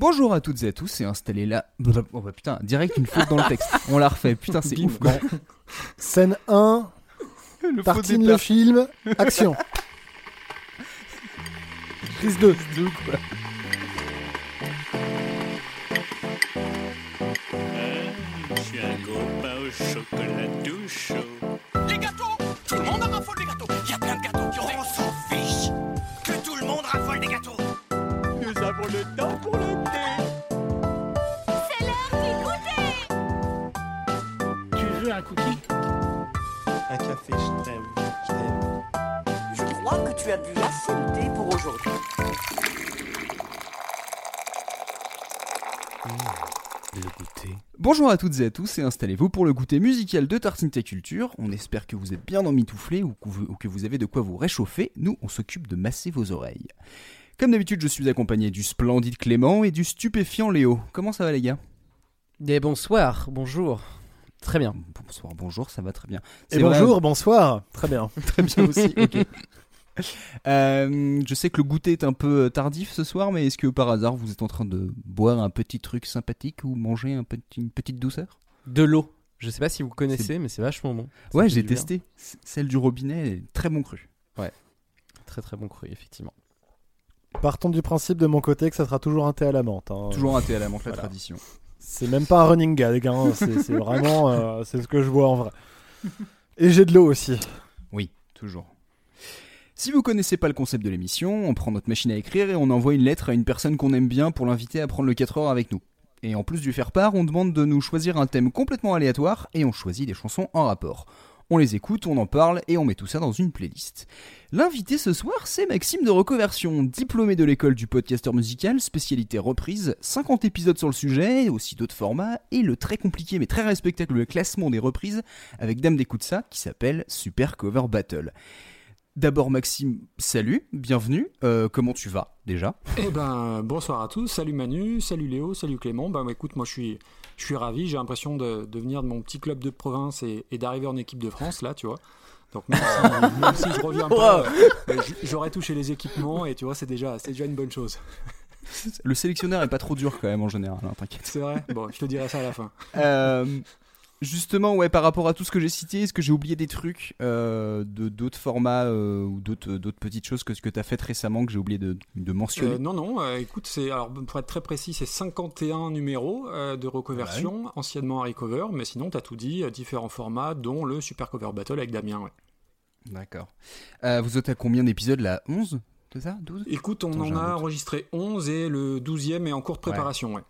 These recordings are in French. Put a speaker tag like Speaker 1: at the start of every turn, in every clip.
Speaker 1: Bonjour à toutes et à tous et installez là. Oh bah putain, direct une faute dans le texte. On la refait. Putain, c'est ouf. quoi.
Speaker 2: Scène 1,
Speaker 1: Le
Speaker 2: tartine le film, action. Prise 2.
Speaker 1: quoi.
Speaker 3: Je suis un copain au chocolat tout chaud.
Speaker 4: Les gâteaux Tout le monde en raffole des gâteaux Il y a plein de gâteaux
Speaker 5: tu
Speaker 6: as bu assez de thé pour aujourd'hui.
Speaker 1: Bonjour à toutes et à tous et installez-vous pour le goûter musical de Tartine Ta Culture. On espère que vous êtes bien emmitouflés ou que vous, ou que vous avez de quoi vous réchauffer. Nous, on s'occupe de masser vos oreilles. Comme d'habitude, je suis accompagné du splendide Clément et du stupéfiant Léo. Comment ça va les gars?
Speaker 7: Des bonsoirs, bonjour. Très bien.
Speaker 1: Bonsoir, bonjour, ça va très bien.
Speaker 2: Et bonjour, bonsoir. Très bien.
Speaker 1: Très bien aussi, ok. Euh, je sais que le goûter est un peu tardif ce soir, mais est-ce que par hasard vous êtes en train de boire un petit truc sympathique ou manger un petit- une petite douceur?
Speaker 7: De l'eau. Je sais pas si vous connaissez, mais c'est vachement bon. Ça
Speaker 1: Ouais, j'ai testé. Celle du robinet, très bon cru.
Speaker 7: Très très bon cru, effectivement.
Speaker 2: Partons du principe de mon côté que ça sera toujours un thé à la menthe. hein.
Speaker 1: Toujours un thé à la menthe, la
Speaker 2: Voilà.
Speaker 1: tradition.
Speaker 2: C'est même pas un running gag, hein. c'est vraiment euh, c'est ce que je bois en vrai. Et j'ai de l'eau aussi.
Speaker 1: Oui, toujours. Si vous connaissez pas le concept de l'émission, on prend notre machine à écrire et on envoie une lettre à une personne qu'on aime bien pour l'inviter à prendre le 4 heures avec nous. Et en plus du faire part, on demande de nous choisir un thème complètement aléatoire et on choisit des chansons en rapport. On les écoute, on en parle et on met tout ça dans une playlist. L'invité ce soir, c'est Maxime de Reconversion, diplômé de l'école du podcasteur musical, spécialité reprise, 50 épisodes sur le sujet, aussi d'autres formats, et le très compliqué mais très respectable classement des reprises avec Dame d'écoute ça qui s'appelle Super Cover Battle. D'abord Maxime, salut, bienvenue, Euh, comment tu vas déjà?
Speaker 5: Eh ben, bonsoir à tous. Salut Manu, salut Léo, salut Clément. Bah, écoute, moi je suis, je suis ravi. J'ai l'impression de, de venir de mon petit club de province et, et d'arriver en équipe de France, là, tu vois. Donc même si, même si je reviens pas, euh, j'aurais touché les équipements et tu vois, c'est déjà, c'est déjà une bonne chose.
Speaker 1: Le sélectionneur est pas trop dur quand même en général, hein, t'inquiète.
Speaker 5: C'est vrai? Bon, je te dirai ça à la fin.
Speaker 1: Euh, justement, ouais, par rapport à tout ce que j'ai cité, est-ce que j'ai oublié des trucs euh, de d'autres formats euh, ou d'autres d'autres petites choses que ce que tu as fait récemment que j'ai oublié de, de mentionner?
Speaker 5: Euh, non, non, écoute, c'est alors pour être très précis, c'est 51 numéros de reconversion, anciennement Harry Cover, mais sinon t'as tout dit, différents formats, dont le Super Cover Battle avec Damien. Ouais.
Speaker 1: D'accord. Vous êtes à combien d'épisodes là? 11 C'est ça? 12
Speaker 5: Écoute, on
Speaker 1: Attends,
Speaker 5: en a enregistré 11 et le 12e est en cours de préparation. Ouais.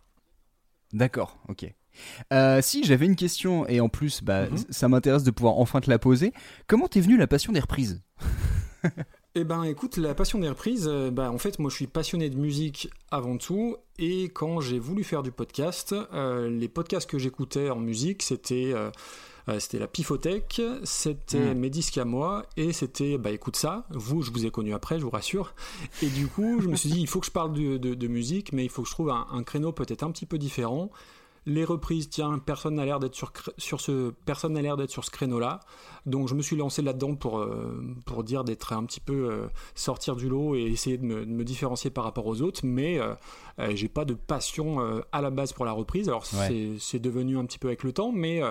Speaker 1: D'accord, ok. Euh, si j'avais une question et en plus bah,
Speaker 5: Mhm.
Speaker 1: ça m'intéresse de pouvoir enfin te la poser, comment t'es venu la passion des reprises?
Speaker 5: Eh ben, écoute, la passion des reprises, euh, bah, en fait, moi, je suis passionné de musique avant tout, et quand j'ai voulu faire du podcast, euh, les podcasts que j'écoutais en musique, c'était euh, c'était la Pifothèque, c'était
Speaker 1: Mm.
Speaker 5: mes disques à moi, et c'était, bah, écoute ça, vous, je vous ai connu après, je vous rassure, et du coup, je me suis dit, il faut que je parle de, de- de musique, mais il faut que je trouve un, un créneau peut-être un petit peu différent. Les reprises, tiens, personne n'a l'air d'être sur, ce, personne n'a l'air d'être sur ce créneau-là. Donc je me suis lancé là-dedans pour, euh, pour dire d'être un petit peu euh, sortir du lot et essayer de me, de me différencier par rapport aux autres, mais euh, j'ai pas de passion à la base pour la reprise. Alors
Speaker 1: Ouais.
Speaker 5: c'est- devenu un petit peu avec le temps, mais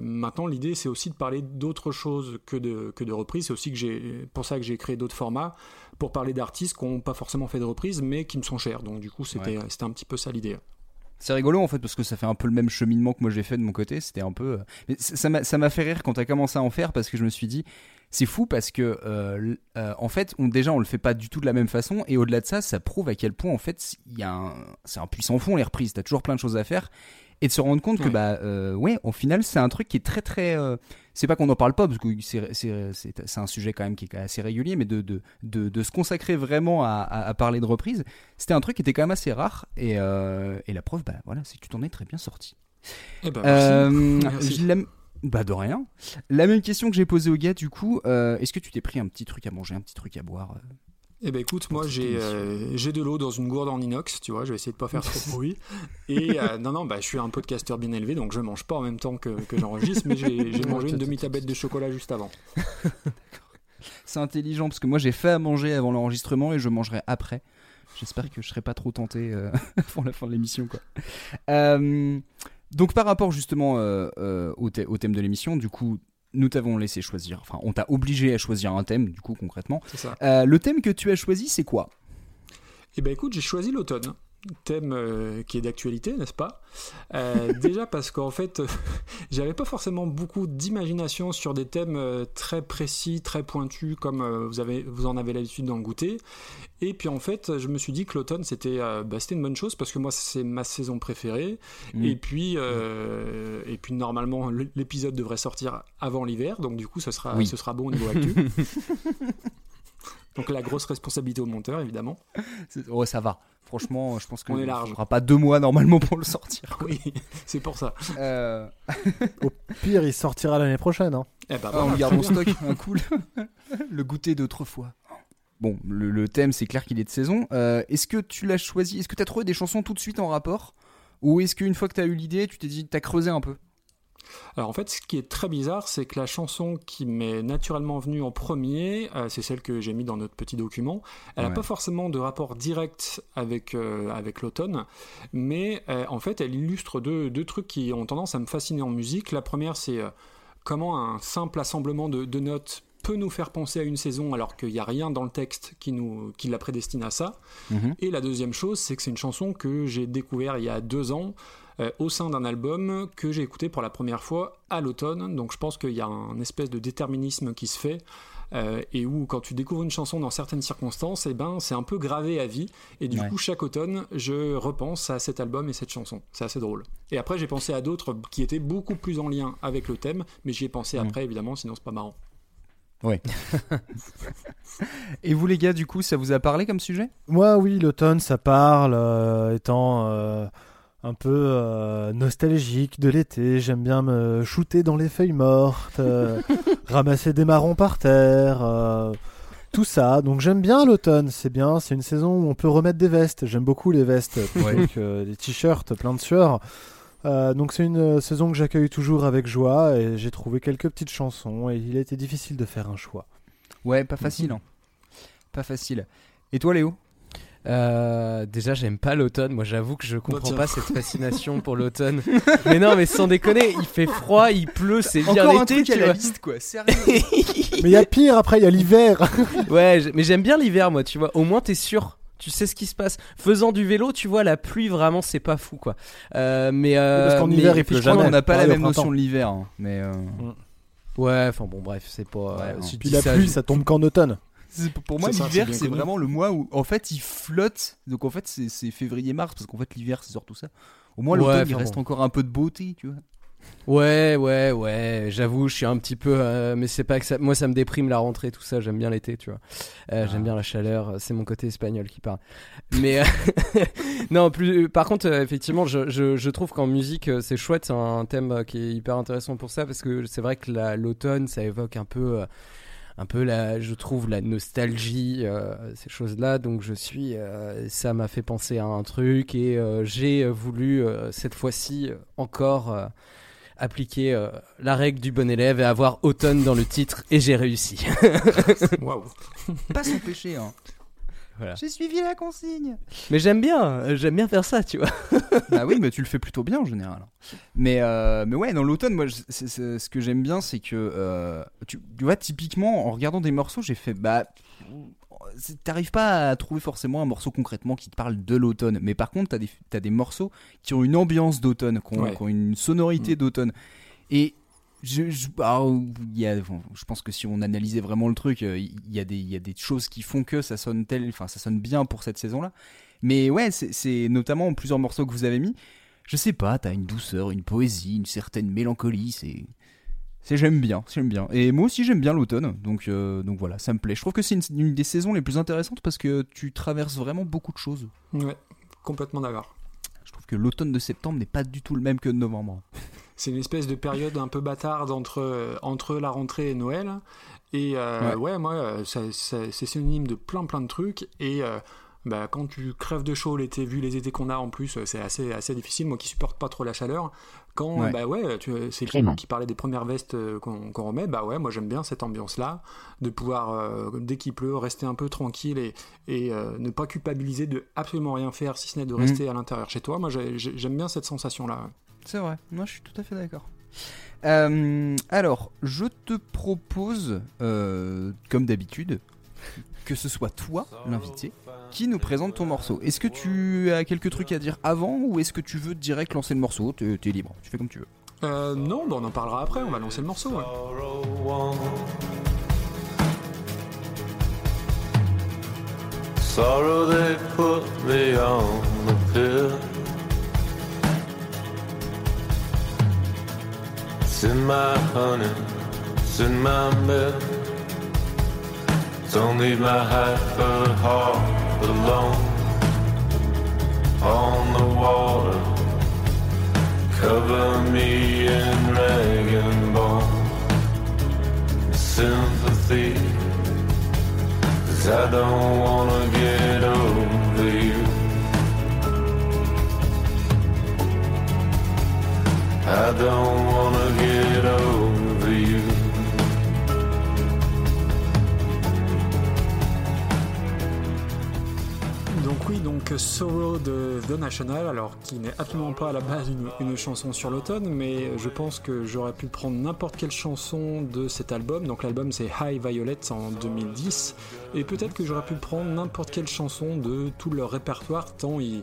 Speaker 5: maintenant l'idée c'est aussi de parler d'autres choses que de, que de reprises. C'est aussi que j'ai pour ça que j'ai créé d'autres formats pour parler d'artistes qui n'ont pas forcément fait de reprises, mais qui me sont chers. Donc du coup c'était c'était un petit peu ça l'idée.
Speaker 1: C'est rigolo en fait parce que ça fait un peu le même cheminement que moi j'ai fait de mon côté. C'était un peu. euh, Mais ça m'a fait rire quand t'as commencé à en faire parce que je me suis dit c'est fou parce que euh, euh, en fait on, déjà on le fait pas du tout de la même façon et au-delà de ça ça prouve à quel point en fait il y a un c'est un puissant fond les reprises. T'as toujours plein de choses à faire et de se rendre compte que bah euh, ouais au final c'est un truc qui est très très c'est pas qu'on n'en parle pas parce que c'est un sujet quand même qui est assez régulier mais de de de, de se consacrer vraiment à, à, à parler de reprises c'était un truc qui était quand même assez rare et euh, et la preuve bah voilà c'est que tu t'en es très bien sorti
Speaker 5: Eh ben, merci.
Speaker 1: euh,
Speaker 5: Merci.
Speaker 1: bah de rien. La même question que j'ai posée au gars du coup, euh, est-ce que tu t'es pris un petit truc à manger, un petit truc à boire
Speaker 5: Eh ben écoute, moi j'ai euh, j'ai de l'eau dans une gourde en inox, tu vois, je vais essayer de pas faire trop de bruit. Et euh, non, non, bah, je suis un podcasteur bien élevé, donc je mange pas en même temps que, que j'enregistre, mais j'ai mangé une demi-tablette de chocolat juste avant.
Speaker 1: C'est intelligent parce que moi j'ai fait à manger avant l'enregistrement et je mangerai après. J'espère que je serai pas trop tenté euh, pour la fin de l'émission, quoi. Euh, donc, par rapport justement au thème de l'émission, du coup, nous t'avons laissé choisir. Enfin, on t'a obligé à choisir un thème, du coup, concrètement.
Speaker 5: C'est ça.
Speaker 1: Euh, le thème que tu as choisi, c'est quoi?
Speaker 5: Eh ben écoute, j'ai choisi l'automne. Thème euh, qui est d'actualité, n'est-ce pas? Euh, Déjà parce qu'en fait, j'avais pas forcément beaucoup d'imagination sur des thèmes euh, très précis, très pointus, comme euh, vous, avez, vous en avez l'habitude d'en goûter. Et puis en fait, je me suis dit que l'automne, c'était euh, bah, une bonne chose, parce que moi, c'est ma saison préférée.
Speaker 1: Mm.
Speaker 5: Et, puis, euh, et puis, normalement, l'épisode devrait sortir avant l'hiver, donc du coup, ce sera,
Speaker 1: Oui.
Speaker 5: ce sera bon au niveau actu. donc la grosse responsabilité au monteur, évidemment.
Speaker 1: C'est- Ouais, ça va. Franchement, je pense qu'on
Speaker 5: large.
Speaker 1: fera pas deux mois normalement pour le sortir.
Speaker 5: Oui, c'est pour ça.
Speaker 1: Euh,
Speaker 2: Pire, il sortira l'année prochaine. Hein.
Speaker 5: Eh ben,
Speaker 1: Ah, on garde
Speaker 5: bien.
Speaker 1: stock, un cool. le goûter d'autrefois. Bon, le, le thème, c'est clair qu'il est de saison. Euh, est-ce que tu l'as choisi? Est-ce que tu as trouvé des chansons tout de suite en rapport? Ou est-ce qu'une fois que tu as eu l'idée, tu t'es dit, t'as creusé un peu?
Speaker 5: Alors en fait, ce qui est très bizarre, c'est que la chanson qui m'est naturellement venue en premier, euh, c'est celle que j'ai mis dans notre petit document. Elle n'a
Speaker 1: Ouais.
Speaker 5: pas forcément de rapport direct avec, euh, avec l'automne, mais euh, en fait, elle illustre deux, deux trucs qui ont tendance à me fasciner en musique. La première, c'est comment un simple assemblement de, de notes peut nous faire penser à une saison alors qu'il n'y a rien dans le texte qui, nous, qui la prédestine à ça. Et la deuxième chose, c'est que c'est une chanson que j'ai découvert il y a deux ans euh, au sein d'un album que j'ai écouté pour la première fois à l'automne. Donc je pense qu'il y a un espèce de déterminisme qui se fait. euh, et où quand tu découvres une chanson dans certaines circonstances, et ben c'est un peu gravé à vie. Et du
Speaker 1: Ouais.
Speaker 5: coup, chaque automne, je repense à cet album et cette chanson. C'est assez drôle. Et après, j'ai pensé à d'autres qui étaient beaucoup plus en lien avec le thème, mais j'y ai pensé après, évidemment, sinon c'est pas marrant.
Speaker 1: Et vous, les gars, du coup, ça vous a parlé comme sujet?
Speaker 2: Moi, oui, l'automne, ça parle, euh, étant euh, un peu euh, nostalgique de l'été. J'aime bien me shooter dans les feuilles mortes, euh, ramasser des marrons par terre, euh, tout ça. Donc j'aime bien l'automne, c'est bien. C'est une saison où on peut remettre des vestes. J'aime beaucoup les vestes,
Speaker 1: Ouais.
Speaker 2: donc des t-shirts plein de sueur. Euh, donc c'est une saison que j'accueille toujours avec joie et j'ai trouvé quelques petites chansons et il a été difficile de faire un choix.
Speaker 1: Ouais, pas facile. hein. Pas facile. Et toi, Léo?
Speaker 7: Euh, déjà, j'aime pas l'automne. Moi, j'avoue que je comprends pas cette fascination pour l'automne. mais non, mais sans déconner, il fait froid, il pleut, c'est bien
Speaker 1: Encore un
Speaker 7: l'été,
Speaker 1: truc à
Speaker 7: tu
Speaker 1: la
Speaker 7: vois.
Speaker 1: liste, quoi. Sérieux
Speaker 2: Mais il y a pire après, il y a l'hiver.
Speaker 7: Ouais, mais j'aime bien l'hiver, moi, tu vois. Au moins, t'es sûr. Tu sais ce qui se passe. Faisant du vélo, tu vois, la pluie, vraiment, c'est pas fou, quoi. Euh, mais euh,
Speaker 2: Parce qu'en hiver, il pleut jamais.
Speaker 1: qu'on n'a pas la même notion de l'hiver. hein, Mais euh,
Speaker 7: Ouais, enfin bon, bref, c'est pas.
Speaker 1: Ouais,
Speaker 7: euh,
Speaker 1: non.
Speaker 2: Puis la
Speaker 7: ça,
Speaker 2: pluie, ça tombe qu'en automne.
Speaker 1: Pour moi, l'hiver,
Speaker 5: c'est
Speaker 1: vraiment le mois où, en fait, il flotte. Donc, en fait, c'est février-mars. Parce qu'en fait, l'hiver, c'est surtout ça. Au moins,
Speaker 7: Ouais,
Speaker 1: l'automne, il
Speaker 7: enfin
Speaker 1: reste
Speaker 7: bon.
Speaker 1: encore un peu de beauté, tu vois.
Speaker 7: Ouais, ouais, ouais. J'avoue, je suis un petit peu. euh, mais c'est pas que ça. Moi, ça me déprime la rentrée, tout ça. J'aime bien l'été, tu vois. Euh,
Speaker 1: Ah.
Speaker 7: J'aime bien la chaleur. C'est mon côté espagnol qui parle. Mais euh, non, plus. Par contre, euh, effectivement, je, je, je trouve qu'en musique, euh, c'est chouette. C'est un thème euh, qui est hyper intéressant pour ça parce que c'est vrai que la- l'automne, ça évoque un peu. Un peu la, je trouve la nostalgie, euh, ces choses-là. Donc je suis, euh, ça m'a fait penser à un truc et euh, j'ai voulu cette fois-ci encore appliquer la règle du bon élève et avoir automne dans le titre et j'ai réussi.
Speaker 5: Waouh!
Speaker 1: Pas son péché, hein.
Speaker 7: Voilà.
Speaker 1: J'ai suivi la consigne.
Speaker 7: Mais j'aime bien, euh, j'aime bien faire ça, tu vois.
Speaker 1: bah oui, mais tu le fais plutôt bien en général. Mais, euh, mais ouais, dans l'automne, moi, ce que j'aime bien, c'est que euh, tu, tu vois, typiquement, en regardant des morceaux, j'ai fait bah. T'arrives pas à trouver forcément un morceau concrètement qui te parle de l'automne, mais par contre, t'as des, t'as des morceaux qui ont une ambiance d'automne, qui ont,
Speaker 5: Ouais.
Speaker 1: qui ont une sonorité
Speaker 5: Mm.
Speaker 1: d'automne. Et je, il y a, je pense que si on analysait vraiment le truc, euh, il y, a des, y a des choses qui font que ça sonne tel, enfin, ça sonne bien pour cette saison-là. Mais ouais, c'est- notamment plusieurs morceaux que vous avez mis. Je sais pas, t'as une douceur, une poésie, une certaine mélancolie. C'est j'aime bien, j'aime bien. Et moi aussi j'aime bien l'automne, donc euh, donc voilà, ça me plaît. Je trouve que c'est une, une des saisons les plus intéressantes parce que tu traverses vraiment beaucoup de choses.
Speaker 5: Ouais, complètement d'accord.
Speaker 1: Je trouve que l'automne de septembre n'est pas du tout le même que de novembre.
Speaker 5: C'est une espèce de période un peu bâtarde entre, euh, entre la rentrée et Noël. Et euh, ouais. moi, euh, c'est synonyme de plein plein de trucs. Et euh, bah, quand tu crèves de chaud l'été, vu les étés qu'on a en plus, c'est assez, assez difficile. Moi qui supporte pas trop la chaleur, quand
Speaker 1: Ouais.
Speaker 5: bah ouais, tu- c'est
Speaker 8: Clément.
Speaker 5: qui parlait des premières vestes euh, qu'on remet, bah ouais, moi j'aime bien cette ambiance-là, de pouvoir euh, dès qu'il pleut rester un peu tranquille et, et euh, ne pas culpabiliser de absolument rien faire si ce n'est de
Speaker 1: Mhm.
Speaker 5: rester à l'intérieur chez toi. Moi j'ai- j'ai- j'aime bien cette sensation-là.
Speaker 1: C'est vrai, moi je suis tout à fait d'accord. Euh, alors, je te propose, euh, comme d'habitude, que ce soit toi, l'invité, qui nous présente ton morceau. Est-ce que tu as quelques trucs à dire avant ou est-ce que tu veux direct lancer le morceau T'es t'es libre, tu fais comme tu veux.
Speaker 5: Euh, non, bah, on en parlera après, on va lancer le morceau. ouais.
Speaker 9: Sorrow they put me on the pill. It's in my honey, it's in my milk. Don't leave my hyper heart alone on the water. Cover me in rag and bone. Sympathy. Cause I don't wanna get over you. I don't wanna get over
Speaker 5: Oui, donc Sorrow de The National, alors qui n'est absolument pas à la base une, chanson sur l'automne, mais je pense que j'aurais pu prendre n'importe quelle chanson de cet album. Donc l'album c'est High Violet en 2010, et peut-être que j'aurais pu prendre n'importe quelle chanson de tout leur répertoire, tant ils,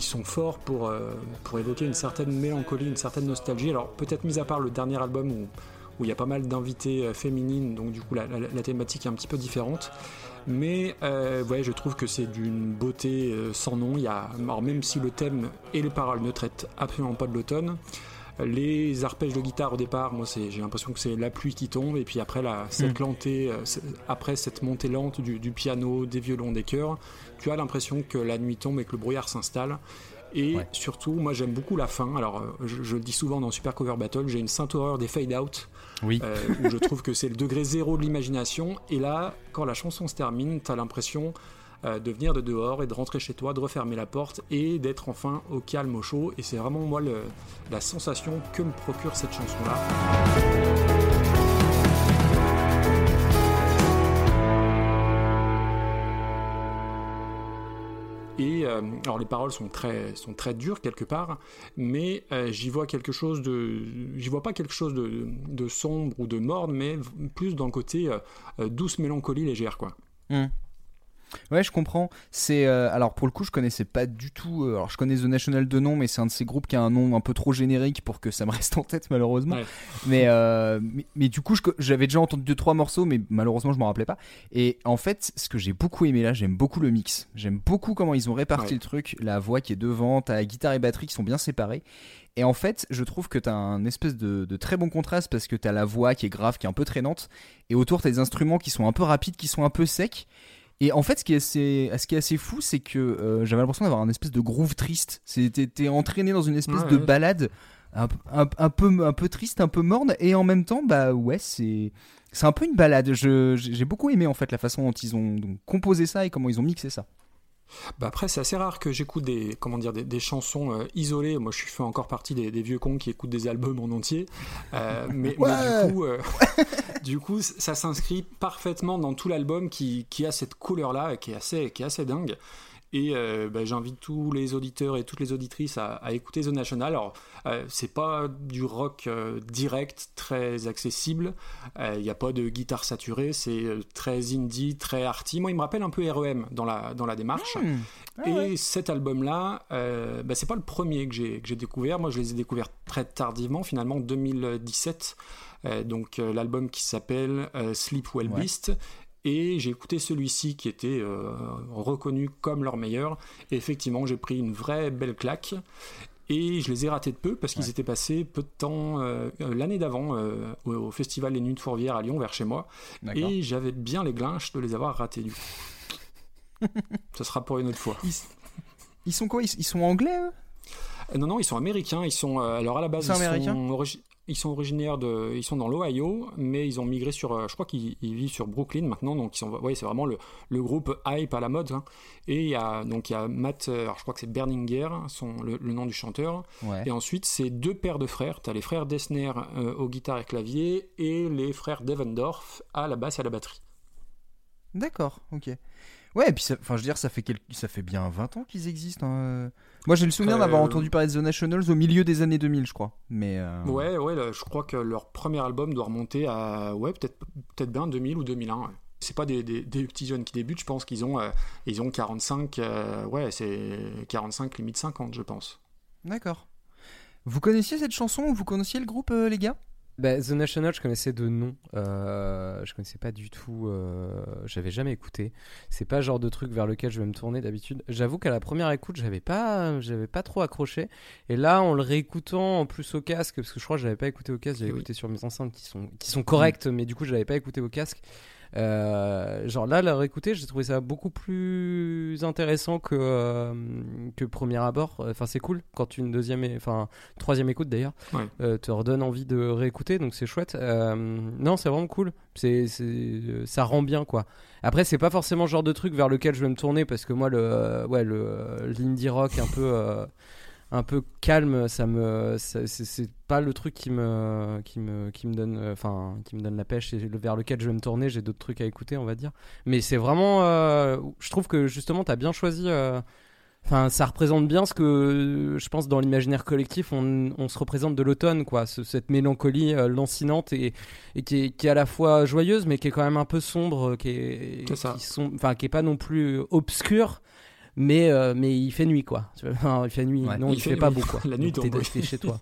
Speaker 5: sont forts pour, euh, pour évoquer une certaine mélancolie, une certaine nostalgie. Alors peut-être mis à part le dernier album où où il y a pas mal d'invités euh, féminines, donc du coup la- la thématique est un petit peu différente. Mais euh, ouais, je trouve que c'est d'une beauté euh, sans nom. Il y a, alors même si le thème et les paroles ne traitent absolument pas de l'automne, les arpèges de guitare au départ, moi j'ai l'impression que c'est la pluie qui tombe, et puis après la, cette lentée, c'est- après cette montée lente du, du piano, des violons, des chœurs, tu as l'impression que la nuit tombe et que le brouillard s'installe. Et
Speaker 1: Ouais.
Speaker 5: surtout, moi j'aime beaucoup la fin. Alors, euh, je, je le dis souvent dans Super Cover Battle, j'ai une sainte horreur des fade-out Euh, où je trouve que c'est le degré zéro de l'imagination. Et là, quand la chanson se termine, t'as l'impression euh, de venir de dehors et de rentrer chez toi, de refermer la porte et d'être enfin au calme, au chaud. Et c'est vraiment moi le- la sensation que me procure cette chanson-là. Et euh, alors les paroles sont très sont très dures quelque part, mais euh, j'y vois quelque chose de j'y vois pas quelque chose de, de sombre ou de morne, mais plus dans le côté euh, douce mélancolie légère quoi.
Speaker 1: Ouais, je comprends. C'est euh, alors pour le coup, je connaissais pas du tout. euh, alors je connais The National de nom, mais c'est un de ces groupes qui a un nom un peu trop générique pour que ça me reste en tête malheureusement.
Speaker 5: Ouais.
Speaker 1: Mais, euh, mais mais du coup, j'avais déjà entendu deux trois morceaux, mais malheureusement, je m'en rappelais pas. Et en fait, ce que j'ai beaucoup aimé là, j'aime beaucoup le mix. J'aime beaucoup comment ils ont réparti
Speaker 5: Ouais.
Speaker 1: le truc, la voix qui est devant, ta guitare et batterie qui sont bien séparées. Et en fait, je trouve que t'as un espèce de, de très bon contraste parce que t'as la voix qui est grave, qui est un peu traînante, et autour t'as des instruments qui sont un peu rapides, qui sont un peu secs. Et en fait, ce qui est assez, ce qui est assez fou, c'est que euh, j'avais l'impression d'avoir un espèce de groove triste. T'es entraîné dans une espèce
Speaker 5: Ouais,
Speaker 1: de
Speaker 5: ouais.
Speaker 1: balade un, un- un peu, un peu triste, un peu morne, et en même temps, bah ouais, c'est. C'est un peu une balade. J'ai j'ai beaucoup aimé en fait la façon dont ils ont donc, composé ça et comment ils ont mixé ça.
Speaker 5: Bah après c'est assez rare que j'écoute des comment dire des, des chansons euh, isolées. Moi je suis fait encore partie des, des vieux cons qui écoutent des albums en entier. Euh, mais, du coup euh, du coup ça s'inscrit parfaitement dans tout l'album qui, qui a cette couleur là qui est assez qui est assez dingue. Et euh, bah, j'invite tous les auditeurs et toutes les auditrices à, à écouter The National. Alors, euh, c'est pas du rock euh, direct, très accessible. Il n'y a pas de guitare saturée. C'est euh, très indie, très arty. Moi, il me rappelle un peu REM dans la, dans la démarche.
Speaker 1: Hmm. Ah
Speaker 5: Et
Speaker 1: ouais.
Speaker 5: cet album-là, euh, bah, c'est pas le premier que j'ai que j'ai découvert. Moi, je les ai découverts très tardivement, finalement, en 2017. Euh, donc, euh, l'album qui s'appelle euh, Sleep Well
Speaker 1: Ouais.
Speaker 5: Et j'ai écouté celui-ci qui était euh, reconnu comme leur meilleur. Et effectivement, j'ai pris une vraie belle claque. Et je les ai ratés de peu parce qu'ils
Speaker 1: Ouais.
Speaker 5: étaient passés peu de temps euh, euh, l'année d'avant euh, au, au festival Les Nuits de Fourvière à Lyon, vers chez moi. Et j'avais bien les glinches de les avoir ratés du coup. Ce sera pour une autre fois.
Speaker 1: Ils, ils sont quoi? Ils, ils sont anglais eux?
Speaker 5: Non, non, ils sont américains. Ils sont, alors à la base, ils sont origi- Ils sont originaires de, ils sont dans l'Ohio, mais ils ont migré sur, euh, je crois qu'ils ils vivent sur Brooklyn maintenant, donc ils sont, ouais, c'est vraiment le, le groupe hype à la mode. hein. Et il y a donc il y a Matt, euh, alors je crois que c'est Berninger, son, le, le nom du chanteur.
Speaker 1: Ouais.
Speaker 5: Et ensuite c'est deux paires de frères. T'as les frères Dessner euh, aux guitares et clavier et les frères Devendorf à la basse et à la batterie.
Speaker 1: D'accord, ok. Ouais, et puis, enfin, je veux dire, ça fait, quel- ça fait bien 20 ans qu'ils existent. hein. Moi, j'ai le souvenir
Speaker 5: Euh,
Speaker 1: d'avoir entendu parler de The Nationals au milieu des années 2000, je crois. Mais. euh,
Speaker 5: Ouais, ouais, là, je crois que leur premier album doit remonter à, ouais, peut-être peut-être bien 2000 ou 2001. ouais. C'est pas des, des, des petits jeunes qui débutent, je pense qu'ils ont, euh, ils ont 45, euh, ouais, c'est 45, limite 50, je pense.
Speaker 1: D'accord. Vous connaissiez cette chanson ou vous connaissiez le groupe, euh, les gars?
Speaker 7: Bah, The National, je connaissais de nom. Euh, je connaissais pas du tout. euh, J'avais jamais écouté. C'est pas le genre de truc vers lequel je vais me tourner d'habitude. J'avoue qu'à la première écoute, j'avais pas, j'avais pas trop accroché. Et là, en le réécoutant en plus au casque, parce que je crois que je l'avais pas écouté au casque, j'avais
Speaker 5: Oui.
Speaker 7: écouté sur mes enceintes qui sont, qui sont correctes, mais du coup, je l'avais pas écouté au casque. Euh, genre là, la réécouter, j'ai trouvé ça beaucoup plus intéressant que euh, que premier abord. Enfin, c'est cool quand une deuxième, enfin troisième écoute d'ailleurs
Speaker 5: Ouais.
Speaker 7: euh, te redonne envie de réécouter, donc c'est chouette. Non, c'est vraiment cool. C'est, ça rend bien quoi. Après, c'est pas forcément le genre de truc vers lequel je vais me tourner parce que moi, le, ouais, le l'indie rock un peu, un peu calme, ça me, c'est, pas le truc qui me, qui me, qui me donne, euh, enfin, qui me donne la pêche et vers lequel je vais me tourner. J'ai d'autres trucs à écouter, on va dire. Mais c'est vraiment, euh, je trouve que justement, t'as bien choisi. euh, Enfin, ça représente bien ce que je pense dans l'imaginaire collectif, on, on se représente de l'automne, quoi. Ce- cette mélancolie euh, lancinante et, et qui, est, qui est à la fois joyeuse, mais qui est quand même un peu sombre, qui est,
Speaker 5: C'est ça.
Speaker 7: qui sont- enfin, qui est pas non plus obscure. Mais, euh, mais il fait nuit, quoi. Enfin, il fait nuit.
Speaker 1: Ouais.
Speaker 7: non, il,
Speaker 5: Il
Speaker 7: fait,
Speaker 5: fait
Speaker 7: pas
Speaker 5: nuit.
Speaker 7: beau, quoi.
Speaker 5: La nuit
Speaker 7: t'es-
Speaker 5: tombe, oui.
Speaker 7: t'es chez toi.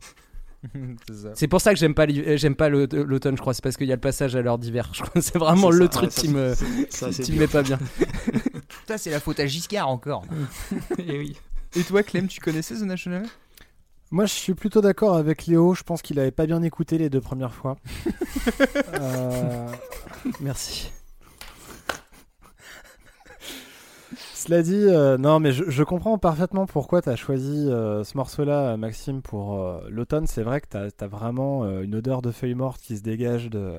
Speaker 1: C'est
Speaker 7: pour ça que j'aime pas, j'aime l'automne, je crois. C'est parce qu'il y a le passage à l'heure d'hiver. C'est vraiment le
Speaker 5: ça,
Speaker 7: truc
Speaker 5: ouais, ça,
Speaker 7: qui me,
Speaker 5: ça,
Speaker 7: qui me met pas bien.
Speaker 1: Ça, c'est la faute à Giscard encore.
Speaker 5: Eh oui.
Speaker 1: Et toi, Clem, tu connaissais The National?
Speaker 2: Moi, je suis plutôt d'accord avec Léo. Je pense qu'il avait pas bien écouté les deux premières fois. Euh,
Speaker 7: Merci.
Speaker 2: Cela dit, euh, non, mais je, je comprends parfaitement pourquoi tu as choisi euh, ce morceau-là, Maxime, pour euh, l'automne. C'est vrai que tu as, vraiment une odeur de feuilles mortes qui se dégage de,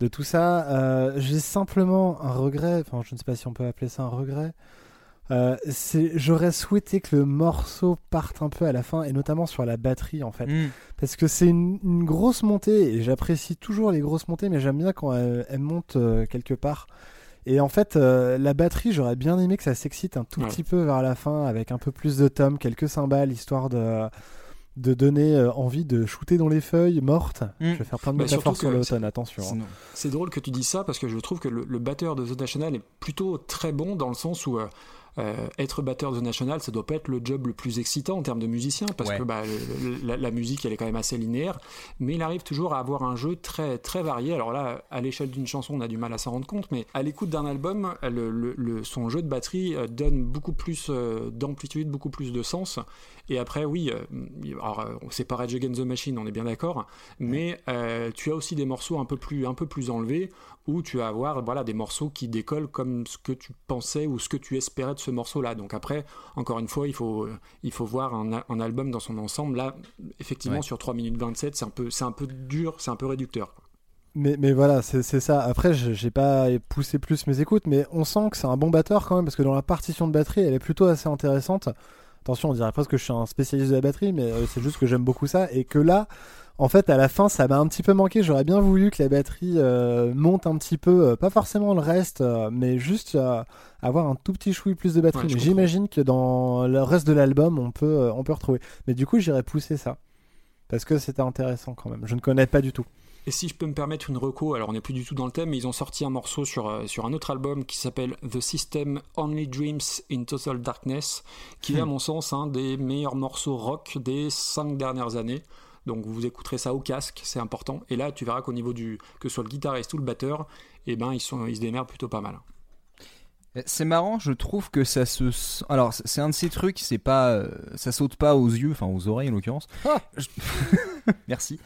Speaker 2: de tout ça. J'ai simplement un regret, enfin, je ne sais pas si on peut appeler ça un regret. J'aurais souhaité que le morceau parte un peu à la fin, et notamment sur la batterie, en fait.
Speaker 1: Hmm.
Speaker 2: Parce que c'est une, une grosse montée, et j'apprécie toujours les grosses montées, mais j'aime bien quand elles, elles montent quelque part. Et en fait, euh, la batterie, j'aurais bien aimé que ça s'excite un tout
Speaker 5: Ouais.
Speaker 2: petit peu vers la fin, avec un peu plus de tomes, quelques cymbales, histoire de, de donner euh, envie de shooter dans les feuilles mortes.
Speaker 1: Mm.
Speaker 2: Je vais faire plein de
Speaker 5: Bah,
Speaker 2: métaphores sur l'automne, attention. hein.
Speaker 5: C'est drôle que tu dises ça parce que je trouve que le, le batteur de The National est plutôt très bon dans le sens où euh, euh, être batteur de The National, ça doit pas être le job le plus excitant en termes de musicien parce
Speaker 1: Ouais.
Speaker 5: que bah, le- la, la musique elle est quand même assez linéaire, mais il arrive toujours à avoir un jeu très très varié. Alors là, à l'échelle d'une chanson, on a du mal à s'en rendre compte, mais à l'écoute d'un album, le, son jeu de batterie euh, donne beaucoup plus euh, d'amplitude, beaucoup plus de sens. Et après, oui, alors c'est pas Rage Against the Machine, on est bien d'accord, mais euh, tu as aussi des morceaux un peu plus un peu plus enlevés où tu vas avoir voilà des morceaux qui décollent comme ce que tu pensais ou ce que tu espérais de ce morceau-là. Donc après, encore une fois, il faut euh, il faut voir un, album dans son ensemble. Là, effectivement,
Speaker 1: Ouais.
Speaker 5: sur 3 minutes 27, c'est un peu c'est un peu dur, c'est un peu réducteur.
Speaker 2: Mais, mais voilà, c'est c'est ça. Après, je- j'ai pas poussé plus mes écoutes, mais on sent que c'est un bon batteur quand même, parce que dans la partition de batterie, elle est plutôt assez intéressante. Attention, on dirait presque que je suis un spécialiste de la batterie, mais euh, c'est juste que j'aime beaucoup ça. Et que là, en fait, à la fin, ça m'a un petit peu manqué. J'aurais bien voulu que la batterie euh, monte un petit peu, euh, pas forcément le reste, euh, mais juste avoir un tout petit chouï plus de batterie.
Speaker 5: Ouais,
Speaker 2: j'imagine que dans le reste de l'album, on peut, on peut retrouver. Mais du coup, j'irais pousser ça. Parce que c'était intéressant quand même. Je ne connais pas du tout.
Speaker 5: Et si je peux me permettre une reco, alors on n'est plus du tout dans le thème, mais ils ont sorti un morceau sur, sur un autre album qui s'appelle The System Only Dreams in Total Darkness, qui est à mon sens un des meilleurs morceaux rock des cinq dernières années. Donc vous écouterez ça au casque, c'est important. Et là, tu verras qu'au niveau du que ce soit le guitariste ou le batteur, eh ben ils sont ils se démerdent plutôt pas mal.
Speaker 1: C'est marrant, je trouve que ça se. Alors, c'est- un de ces trucs, c'est pas. euh, ça saute pas aux yeux, enfin aux oreilles en l'occurrence. Je- Merci.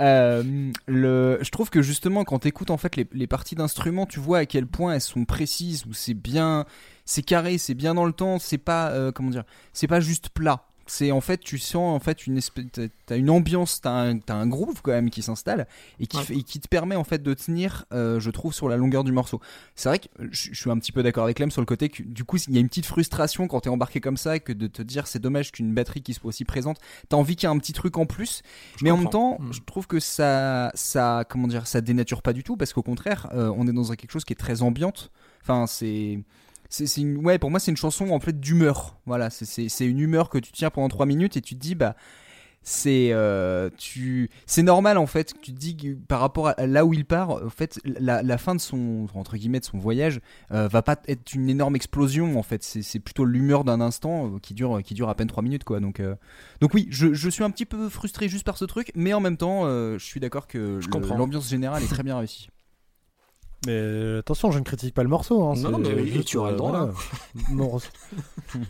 Speaker 1: Euh, le... Je trouve que justement, quand t'écoutes en fait les, les parties d'instruments, tu vois à quel point elles sont précises, ou c'est bien. C'est carré, c'est bien dans le temps, c'est pas. euh, comment dire C'est pas juste plat. C'est en fait, tu sens en fait une espèce, t'as- une ambiance, t'as un, t'as un groove quand même qui s'installe et qui,
Speaker 5: Ouais.
Speaker 1: fait- et qui te permet en fait de tenir, euh, je trouve, sur la longueur du morceau. C'est vrai que je, je suis un petit peu d'accord avec Lem sur le côté que du coup, il y a une petite frustration quand t'es embarqué comme ça que de te dire c'est dommage qu'une batterie qui soit aussi présente, t'as envie qu'il y ait un petit truc en plus,
Speaker 5: Je
Speaker 1: mais en même temps,
Speaker 5: Mm.
Speaker 1: je trouve que ça, ça, comment dire, ça dénature pas du tout parce qu'au contraire, euh, on est dans quelque chose qui est très ambiante. Enfin, c'est c'est une ouais pour moi c'est une chanson en fait d'humeur. Voilà c'est- une humeur que tu tiens pendant 3 minutes et tu te dis bah c'est euh, tu c'est normal en fait tu te dis que par rapport à là où il part en fait la, la fin de son entre guillemets de son voyage euh, va pas être une énorme explosion en fait. C'est plutôt l'humeur d'un instant euh, qui dure qui dure à peine 3 minutes quoi. Donc euh, donc oui je, je suis un petit peu frustré juste par ce truc mais en même temps je suis d'accord que l'ambiance générale est très bien réussie
Speaker 2: Mais euh, attention, je ne critique pas le morceau. Hein,
Speaker 5: Non, mais oui, tu auras le droit,
Speaker 2: voilà. Non,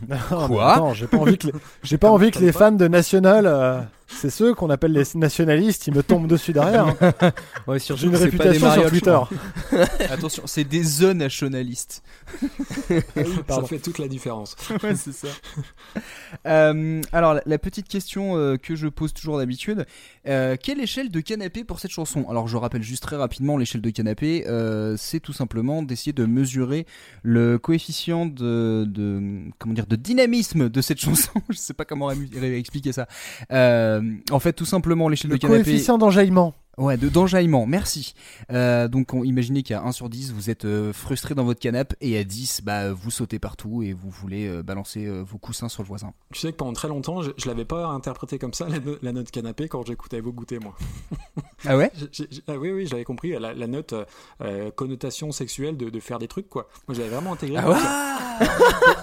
Speaker 2: non,
Speaker 1: Quoi
Speaker 2: attends, J'ai pas envie que les, j'ai pas envie que les fans de National, euh, c'est ceux qu'on appelle les nationalistes, ils me tombent dessus derrière. hein.
Speaker 7: Ouais,
Speaker 2: J'ai une réputation sur Twitter.
Speaker 1: attention c'est des zones nationalistes
Speaker 5: Ça
Speaker 2: Pardon.
Speaker 5: fait toute la différence.
Speaker 1: ouais, c'est ça. Euh, alors, la, la petite question euh, que je pose toujours d'habitude, euh, quelle échelle de canapé pour cette chanson? Alors, je rappelle juste très rapidement l'échelle de canapé, euh, c'est tout simplement d'essayer de mesurer le coefficient de, de comment dire de dynamisme de cette chanson. je sais pas comment expliquer ça. Euh, en fait, tout simplement l'échelle de
Speaker 2: Le
Speaker 1: canapé.
Speaker 2: coefficient d'enjaillement.
Speaker 1: Ouais, de d'enjaillement, merci. Euh, donc on, imaginez qu'à 1 sur 10, vous êtes euh, frustré dans votre canapé et à 10, bah, vous sautez partout et vous voulez euh, balancer euh, vos coussins sur le voisin.
Speaker 5: Tu sais que pendant très longtemps, je, je l'avais pas interprété comme ça, la, no- la note canapé, quand j'écoutais vous goûter, moi.
Speaker 1: Ah ouais?
Speaker 5: Ah oui, oui, j'avais compris la, la note connotation sexuelle de, de faire des trucs, quoi. Moi, j'avais vraiment intégré.
Speaker 1: Ah ouais?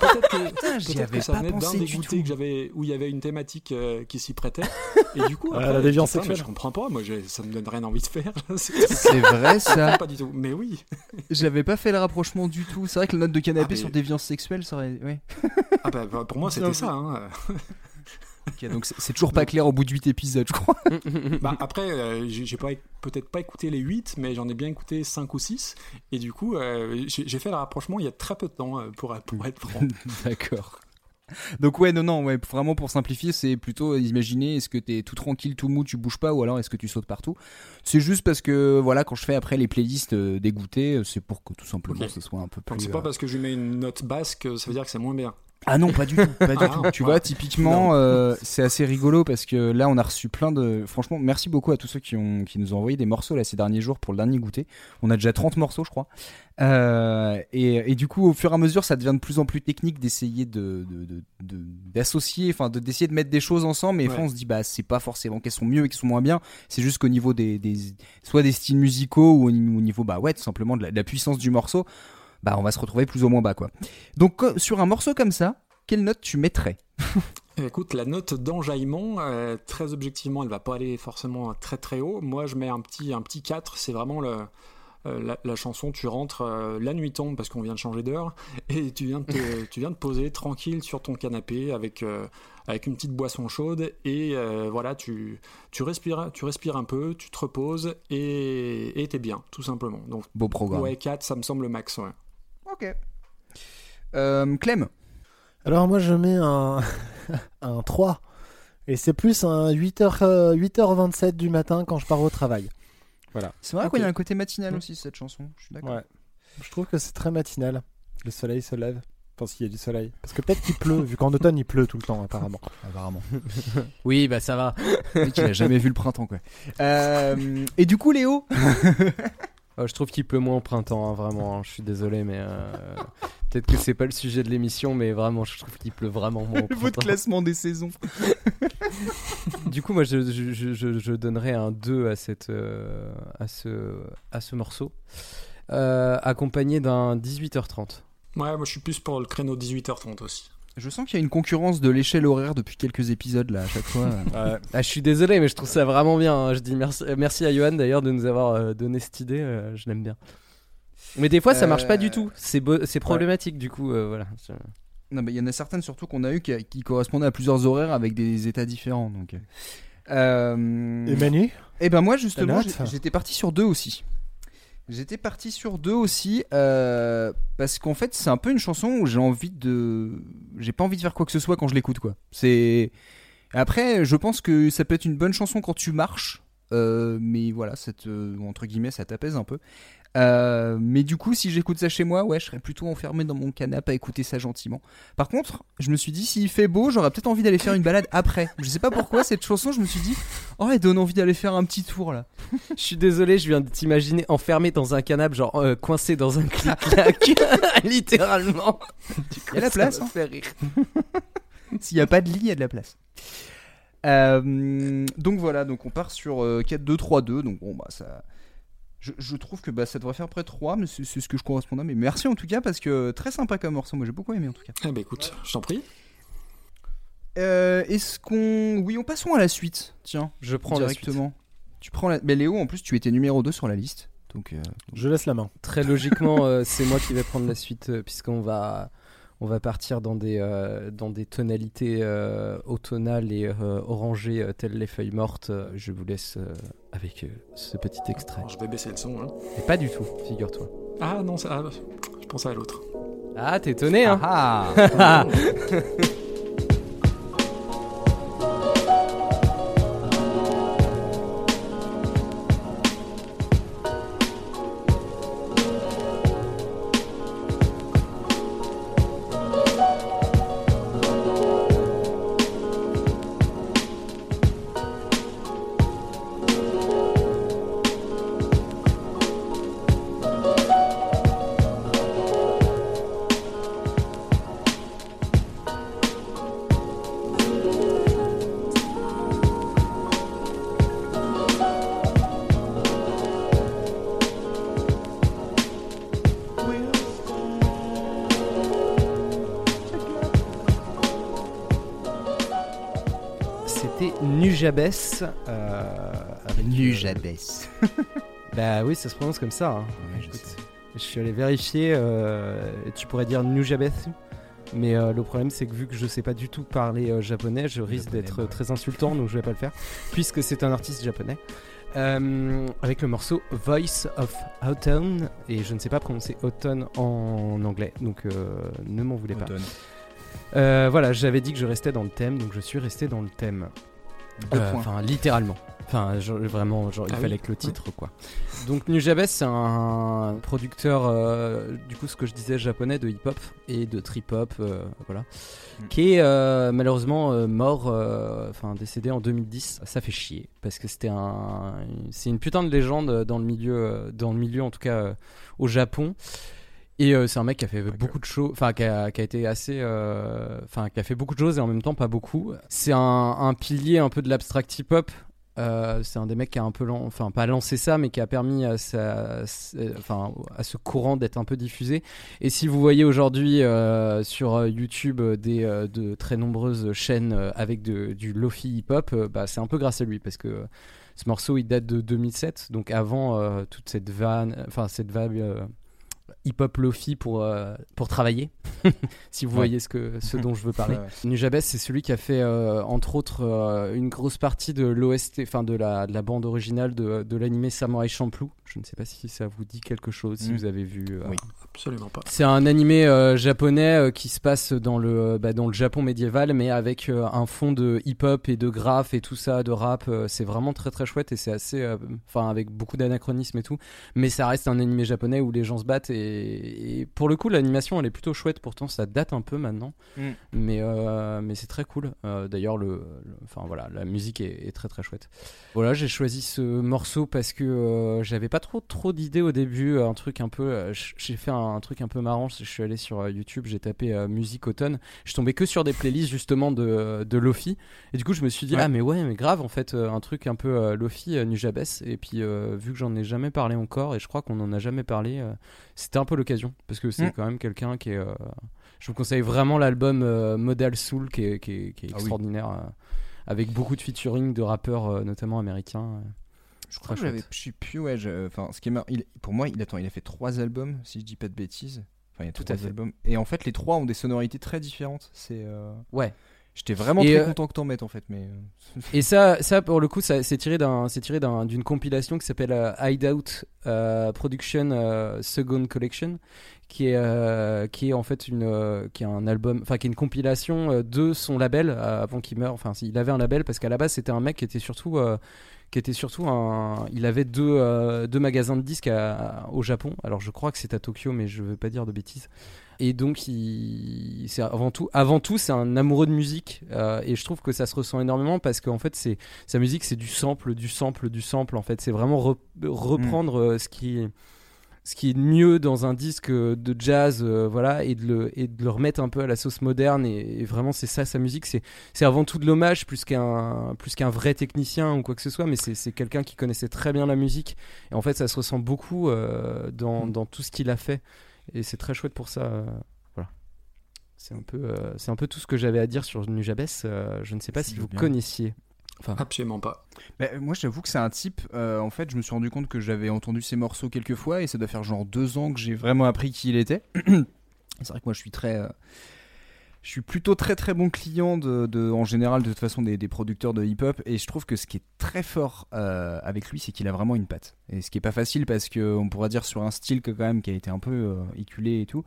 Speaker 5: Peut-être que,
Speaker 1: Putain,
Speaker 5: peut-être que ça
Speaker 1: pas
Speaker 5: venait d'un des goûters que j'avais, où il y avait une thématique euh, qui s'y prêtait. Et du coup,
Speaker 2: Ah,
Speaker 5: après,
Speaker 2: la déviance sexuelle.
Speaker 5: Je comprends pas, moi, ça me donne rien envie de faire.
Speaker 1: C'est vrai ça.
Speaker 5: Pas du tout. Mais oui.
Speaker 1: J'avais pas fait le rapprochement du tout. C'est vrai que la note de canapé
Speaker 5: Ah, mais-
Speaker 1: sur déviance sexuelle, ça aurait. Ouais.
Speaker 5: Ah bah, bah, pour moi, c'était ça. Hein.
Speaker 1: Donc c'est toujours pas clair au bout de 8 épisodes, je crois.
Speaker 5: Bah, après, euh, j'ai pas peut-être pas écouté les 8, mais j'en ai bien écouté 5 ou 6. Et du coup, euh, j'ai j'ai fait le rapprochement il y a très peu de temps, euh, pour, pour être franc.
Speaker 1: D'accord. Donc ouais, non, non, ouais, vraiment pour simplifier, c'est plutôt euh, imaginer est-ce que t'es tout tranquille, tout mou, tu bouges pas, ou alors est-ce que tu sautes partout? C'est juste parce que voilà, quand je fais après les playlists euh, dégoûtées, euh, c'est pour que tout simplement ce soit un peu plus.
Speaker 5: Donc c'est
Speaker 1: euh,
Speaker 5: pas parce que je lui mets une note basse que ça veut dire que c'est moins bien.
Speaker 1: Ah non, pas du tout, pas du
Speaker 5: Ah,
Speaker 1: tout.
Speaker 5: non,
Speaker 1: Tu vois, typiquement, euh, c'est assez rigolo parce que là, on a reçu plein de. Franchement, merci beaucoup à tous ceux qui, ont, qui nous ont envoyé des morceaux là ces derniers jours pour le dernier goûter. On a déjà 30 morceaux, je crois. Euh, et, et du coup, au fur et à mesure, ça devient de plus en plus technique d'essayer de, de, de- de- d'associer, enfin, de, d'essayer de mettre des choses ensemble. Mais
Speaker 5: Ouais.
Speaker 1: on se dit, bah, c'est pas forcément qu'elles sont mieux et qu'elles sont moins bien. C'est juste qu'au niveau des, des, soit des styles musicaux ou au ni- au niveau, bah, ouais, tout simplement de la, de la puissance du morceau, bah, on va se retrouver plus ou moins bas, quoi. Donc, sur un morceau comme ça, quelle note tu mettrais?
Speaker 5: Écoute, la note d'enjaillement, euh, très objectivement, elle va pas aller forcément très très haut. Moi, je mets un petit, un petit 4, c'est vraiment le, euh, la, la chanson, tu rentres, euh, la nuit tombe parce qu'on vient de changer d'heure, et tu viens, de te, tu viens de poser tranquille sur ton canapé avec, euh, avec une petite boisson chaude, et voilà, tu, tu, respires, tu respires un peu, tu te reposes, et et t'es bien, tout simplement. Donc,
Speaker 1: Beau programme.
Speaker 5: ouais, 4, ça me semble le max, ouais.
Speaker 1: Ok. Euh, Clem
Speaker 2: Alors moi je mets un, un 3. Et c'est plus un 8h, euh, 8h27 du matin quand je pars au travail.
Speaker 1: C'est vrai qu'il y a un côté matinal aussi cette chanson. Je suis d'accord.
Speaker 2: Ouais. Je trouve que c'est très matinal. Le soleil se lève. Enfin, s'il y a du soleil. Parce que peut-être qu'il pleut, vu qu'en automne il pleut tout le temps, apparemment.
Speaker 1: Apparemment.
Speaker 7: Oui, bah ça va.
Speaker 1: Il a jamais vu le printemps quoi. Euh, et du coup Léo?
Speaker 7: Euh, je trouve qu'il pleut moins au printemps, hein, vraiment. hein, Je suis désolé, mais euh, peut-être que c'est pas le sujet de l'émission, mais vraiment, je trouve qu'il pleut vraiment moins au
Speaker 1: Votre
Speaker 7: printemps.
Speaker 1: classement des saisons.
Speaker 7: Du coup, moi, je, je, je, je- je donnerais un 2 à, cette, euh, à, ce, à ce morceau, euh, accompagné d'un 18h30.
Speaker 5: Ouais, moi je suis plus pour le créneau 18h30 aussi.
Speaker 1: Je sens qu'il y a une concurrence de l'échelle horaire depuis quelques épisodes là à chaque fois.
Speaker 2: Ouais.
Speaker 7: Ah, je suis désolé, mais je trouve ça vraiment bien. hein. Je dis merci, euh, merci à Johan d'ailleurs de nous avoir euh, donné cette idée. euh, je l'aime bien. Mais des fois, ça marche pas
Speaker 1: Euh,
Speaker 7: du tout. C'est beau- c'est problématique, du coup. euh, voilà.
Speaker 1: Non mais il y en a certaines surtout qu'on a eu qui, qui correspondaient à plusieurs horaires avec des états différents donc. Euh,
Speaker 2: Et Manu
Speaker 1: Et ben moi justement j'étais parti sur deux aussi. J'étais parti sur deux aussi, euh, parce qu'en fait, c'est un peu une chanson où j'ai envie de. J'ai pas envie de faire quoi que ce soit quand je l'écoute, quoi. C'est. Après, je pense que ça peut être une bonne chanson quand tu marches, euh, mais voilà, ça te- entre guillemets, ça t'apaise un peu. Euh, mais du coup, si j'écoute ça chez moi, ouais, je serais plutôt enfermé dans mon canapé à écouter ça gentiment. Par contre, je me suis dit, s'il fait beau, j'aurais peut-être envie d'aller faire une balade après. Je sais pas pourquoi, cette chanson, je me suis dit, oh, elle donne envie d'aller faire un petit tour là.
Speaker 7: Je suis désolé, je viens de t'imaginer enfermé dans un canapé, genre euh, coincé dans un clic-clac, littéralement. Du coup,
Speaker 1: Y a la place, hein.
Speaker 7: fait rire.
Speaker 1: S'il n'y a pas de lit, il y a de la place. Euh, donc voilà, donc on part sur euh, 4-2-3-2. Donc bon, bah ça. Je, je trouve que bah, ça devrait faire près 3, mais c'est ce que je correspond à. Mais merci en tout cas, parce que très sympa comme morceau. Moi j'ai beaucoup aimé en tout cas.
Speaker 5: Eh ben écoute, je t'en prie.
Speaker 1: Euh, Est-ce qu'on. Oui, on passons à la suite. Tiens,
Speaker 7: Je prends la
Speaker 1: directement. Tu prends la. Mais Léo, en plus, tu étais numéro 2 sur la liste. Donc. euh,
Speaker 2: Je laisse la main.
Speaker 7: Très logiquement, euh, c'est moi qui vais prendre la suite euh, puisqu'on va on va partir dans des euh, dans des tonalités euh, automnales et euh, orangées euh, telles les feuilles mortes. Je vous laisse euh, avec euh, ce petit extrait.
Speaker 5: Je vais baisser le son. hein.
Speaker 7: Et pas du tout, figure-toi.
Speaker 5: Ah non, ça, ah, je pensais à l'autre.
Speaker 7: Ah, t'es étonné, hein
Speaker 1: Ah
Speaker 7: C'était Nujabes. Euh,
Speaker 1: Nujabes.
Speaker 7: Bah oui, ça se prononce comme ça. hein.
Speaker 1: Ouais, je
Speaker 7: Écoute,
Speaker 1: sais.
Speaker 7: je suis allé vérifier. euh, tu pourrais dire Nujabes. Mais euh, le problème, c'est que vu que je sais pas du tout parler euh, japonais, je risque d'être
Speaker 1: bah ouais.
Speaker 7: très insultant, donc je vais pas le faire, puisque c'est un artiste japonais. Euh, avec le morceau Voice of Autumn, et je ne sais pas prononcer automne en anglais, donc euh, ne m'en voulez pas. Euh, voilà, j'avais dit que je restais dans le thème, donc je suis resté dans le thème. Euh. Enfin, littéralement. Enfin, genre, vraiment, genre, il
Speaker 5: Ah
Speaker 7: fallait
Speaker 5: oui
Speaker 7: que le titre, quoi. Donc, Nujabes, c'est un producteur, euh, du coup, ce que je disais, japonais de hip-hop et de trip-hop, euh, voilà.
Speaker 1: Mm.
Speaker 7: Qui est euh, malheureusement mort, enfin, décédé en 2010. Ça fait chier, parce que c'était un. C'est une putain de légende dans le milieu, dans le milieu, en tout cas, au Japon. Et euh, c'est un mec qui a fait beaucoup de choses, enfin qui a, qui a été assez, euh, enfin qui a fait beaucoup de choses et en même temps pas beaucoup. C'est un, un pilier un peu de l'abstract hip-hop. Euh, c'est un des mecs qui a un peu, enfin pas lancé ça, mais qui a permis à, sa- enfin, à ce courant d'être un peu diffusé. Et si vous voyez aujourd'hui sur YouTube des, de très nombreuses chaînes avec de- du lofi hip-hop, euh, bah, c'est un peu grâce à lui parce que ce morceau il date de 2007, donc avant toute cette vanne, enfin cette vague hip-hop lofi pour, euh, pour travailler, si vous
Speaker 1: Ouais.
Speaker 7: voyez ce, que, ce dont je veux parler.
Speaker 1: Ouais.
Speaker 7: Nujabes, c'est celui qui a fait, euh, entre autres, euh, une grosse partie de l'OST, enfin de la, de la bande originale de, de l'animé Samurai Champloo. Je ne sais pas si ça vous dit quelque chose, si
Speaker 1: Mm.
Speaker 7: vous avez vu.
Speaker 1: Oui.
Speaker 5: Absolument pas.
Speaker 7: c'est un animé euh, japonais euh, qui se passe dans le, euh, bah, dans le Japon médiéval, mais avec euh, un fond de hip-hop et de graph et tout ça, de rap. euh, c'est vraiment très très chouette et c'est assez. euh, Enfin, avec beaucoup d'anachronismes et tout. Mais ça reste un animé japonais où les gens se battent et, et pour le coup, l'animation elle est plutôt chouette. Pourtant, ça date un peu maintenant.
Speaker 1: Mm.
Speaker 7: Mais, euh, mais c'est très cool. Euh, D'ailleurs, le, le- enfin, voilà, la musique est, est très très chouette. Voilà, j'ai choisi ce morceau parce que euh, j'avais pas trop trop d'idées au début. Un truc un peu. euh, j'ai fait un, truc un peu marrant. Je suis allé sur euh, YouTube, j'ai tapé euh, musique automne. Je tombais que sur des playlists justement de, de Lofi. Et du coup, je me suis dit,
Speaker 1: Ouais.
Speaker 7: ah, mais ouais, mais grave, en fait, euh, un truc un peu euh, Lofi, euh, Nujabes. Et puis, euh, vu que j'en ai jamais parlé encore, et je crois qu'on en a jamais parlé, euh, c'était un peu l'occasion. Parce que c'est
Speaker 1: Mm.
Speaker 7: quand même quelqu'un qui est. euh, je vous conseille vraiment l'album euh, Modal Soul qui est, qui est- qui est
Speaker 1: Ah oui.
Speaker 7: extraordinaire. euh, avec beaucoup de featuring de rappeurs, euh, notamment américains.
Speaker 1: Je crois que j'avais. Je sais plus, ouais. Enfin, ce qui est mar- il- Pour moi, il, attends, il a fait trois albums, si je dis pas de bêtises. Enfin, il y a
Speaker 7: Tout
Speaker 1: trois
Speaker 7: à fait.
Speaker 1: albums. Et en fait, les trois ont des sonorités très différentes. C'est. euh,
Speaker 7: Ouais.
Speaker 1: J'étais vraiment
Speaker 7: Et,
Speaker 1: très
Speaker 7: euh,
Speaker 1: content que t'en mettes en fait, mais. euh,
Speaker 7: Et ça, ça pour le coup, ça- c'est tiré d'un, c'est tiré d'un- d'une compilation qui s'appelle euh, Hideout euh, Production Second Collection, qui est, qui est en fait une, qui est un album, enfin qui est une compilation de son label avant qu'il meure. Enfin, il avait un label parce qu'à la base c'était un mec qui était surtout, qui était surtout un, il avait deux, euh, deux magasins de disques à- au Japon. Alors je crois que c'est à Tokyo, mais je veux pas dire de bêtises. Et donc, il, c'est avant tout, avant tout, c'est un amoureux de musique, euh, et je trouve que ça se ressent énormément parce qu'en fait, c'est sa musique, c'est du sample, du sample, du sample. En fait, c'est vraiment re- reprendre euh, ce qui, ce qui est mieux dans un disque euh, de jazz, euh, voilà, et de le, et de le remettre un peu à la sauce moderne. Et, et vraiment, c'est ça sa musique. C'est, c'est avant tout de l'hommage plus qu'un, plus qu'un vrai technicien ou quoi que ce soit, mais c'est, c'est quelqu'un qui connaissait très bien la musique. Et en fait, ça se ressent beaucoup euh, dans, dans tout ce qu'il a fait. Et c'est très chouette pour ça. euh, voilà. C'est un, peu, c'est un peu tout ce que j'avais à dire sur Nujabes. je ne sais pas si vous
Speaker 1: bien.
Speaker 7: connaissiez. Enfin,
Speaker 5: Absolument pas.
Speaker 1: Bah, moi, j'avoue que c'est un type. euh, en fait, je me suis rendu compte que j'avais entendu ses morceaux quelques fois et ça doit faire genre deux ans que j'ai vraiment appris qui il était. c'est vrai que moi, je suis très. euh, je suis plutôt très très bon client de, de- en général de toute façon des, des producteurs de hip-hop et je trouve que ce qui est très fort euh, avec lui c'est qu'il a vraiment une patte et ce qui est pas facile parce que on pourrait dire sur un style que quand même qui a été un peu euh, éculé et tout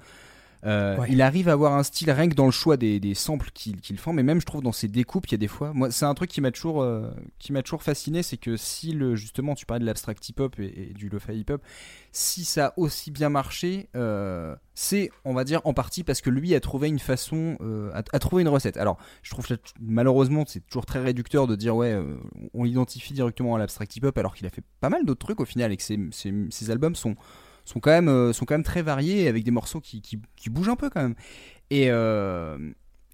Speaker 1: euh,
Speaker 2: Ouais.
Speaker 1: il arrive à avoir un style rien que dans le choix des, des samples qu'il qu'il fait mais même je trouve dans ses découpes il y a des fois moi c'est un truc qui m'a toujours euh, qui m'a toujours fasciné c'est que si le justement tu parlais de l'abstract hip-hop et, et du lo-fi hip-hop si ça a aussi bien marché, euh, c'est, on va dire, en partie parce que lui a trouvé une façon, a, a trouvé une recette. Alors, je trouve que malheureusement, c'est toujours très réducteur de dire, ouais, on l'identifie directement à l'abstract hip-hop, alors qu'il a fait pas mal d'autres trucs au final et que ses, ses- ses albums sont, sont, quand même, euh, sont quand même très variés avec des morceaux qui, bougent un peu quand même. Et, euh,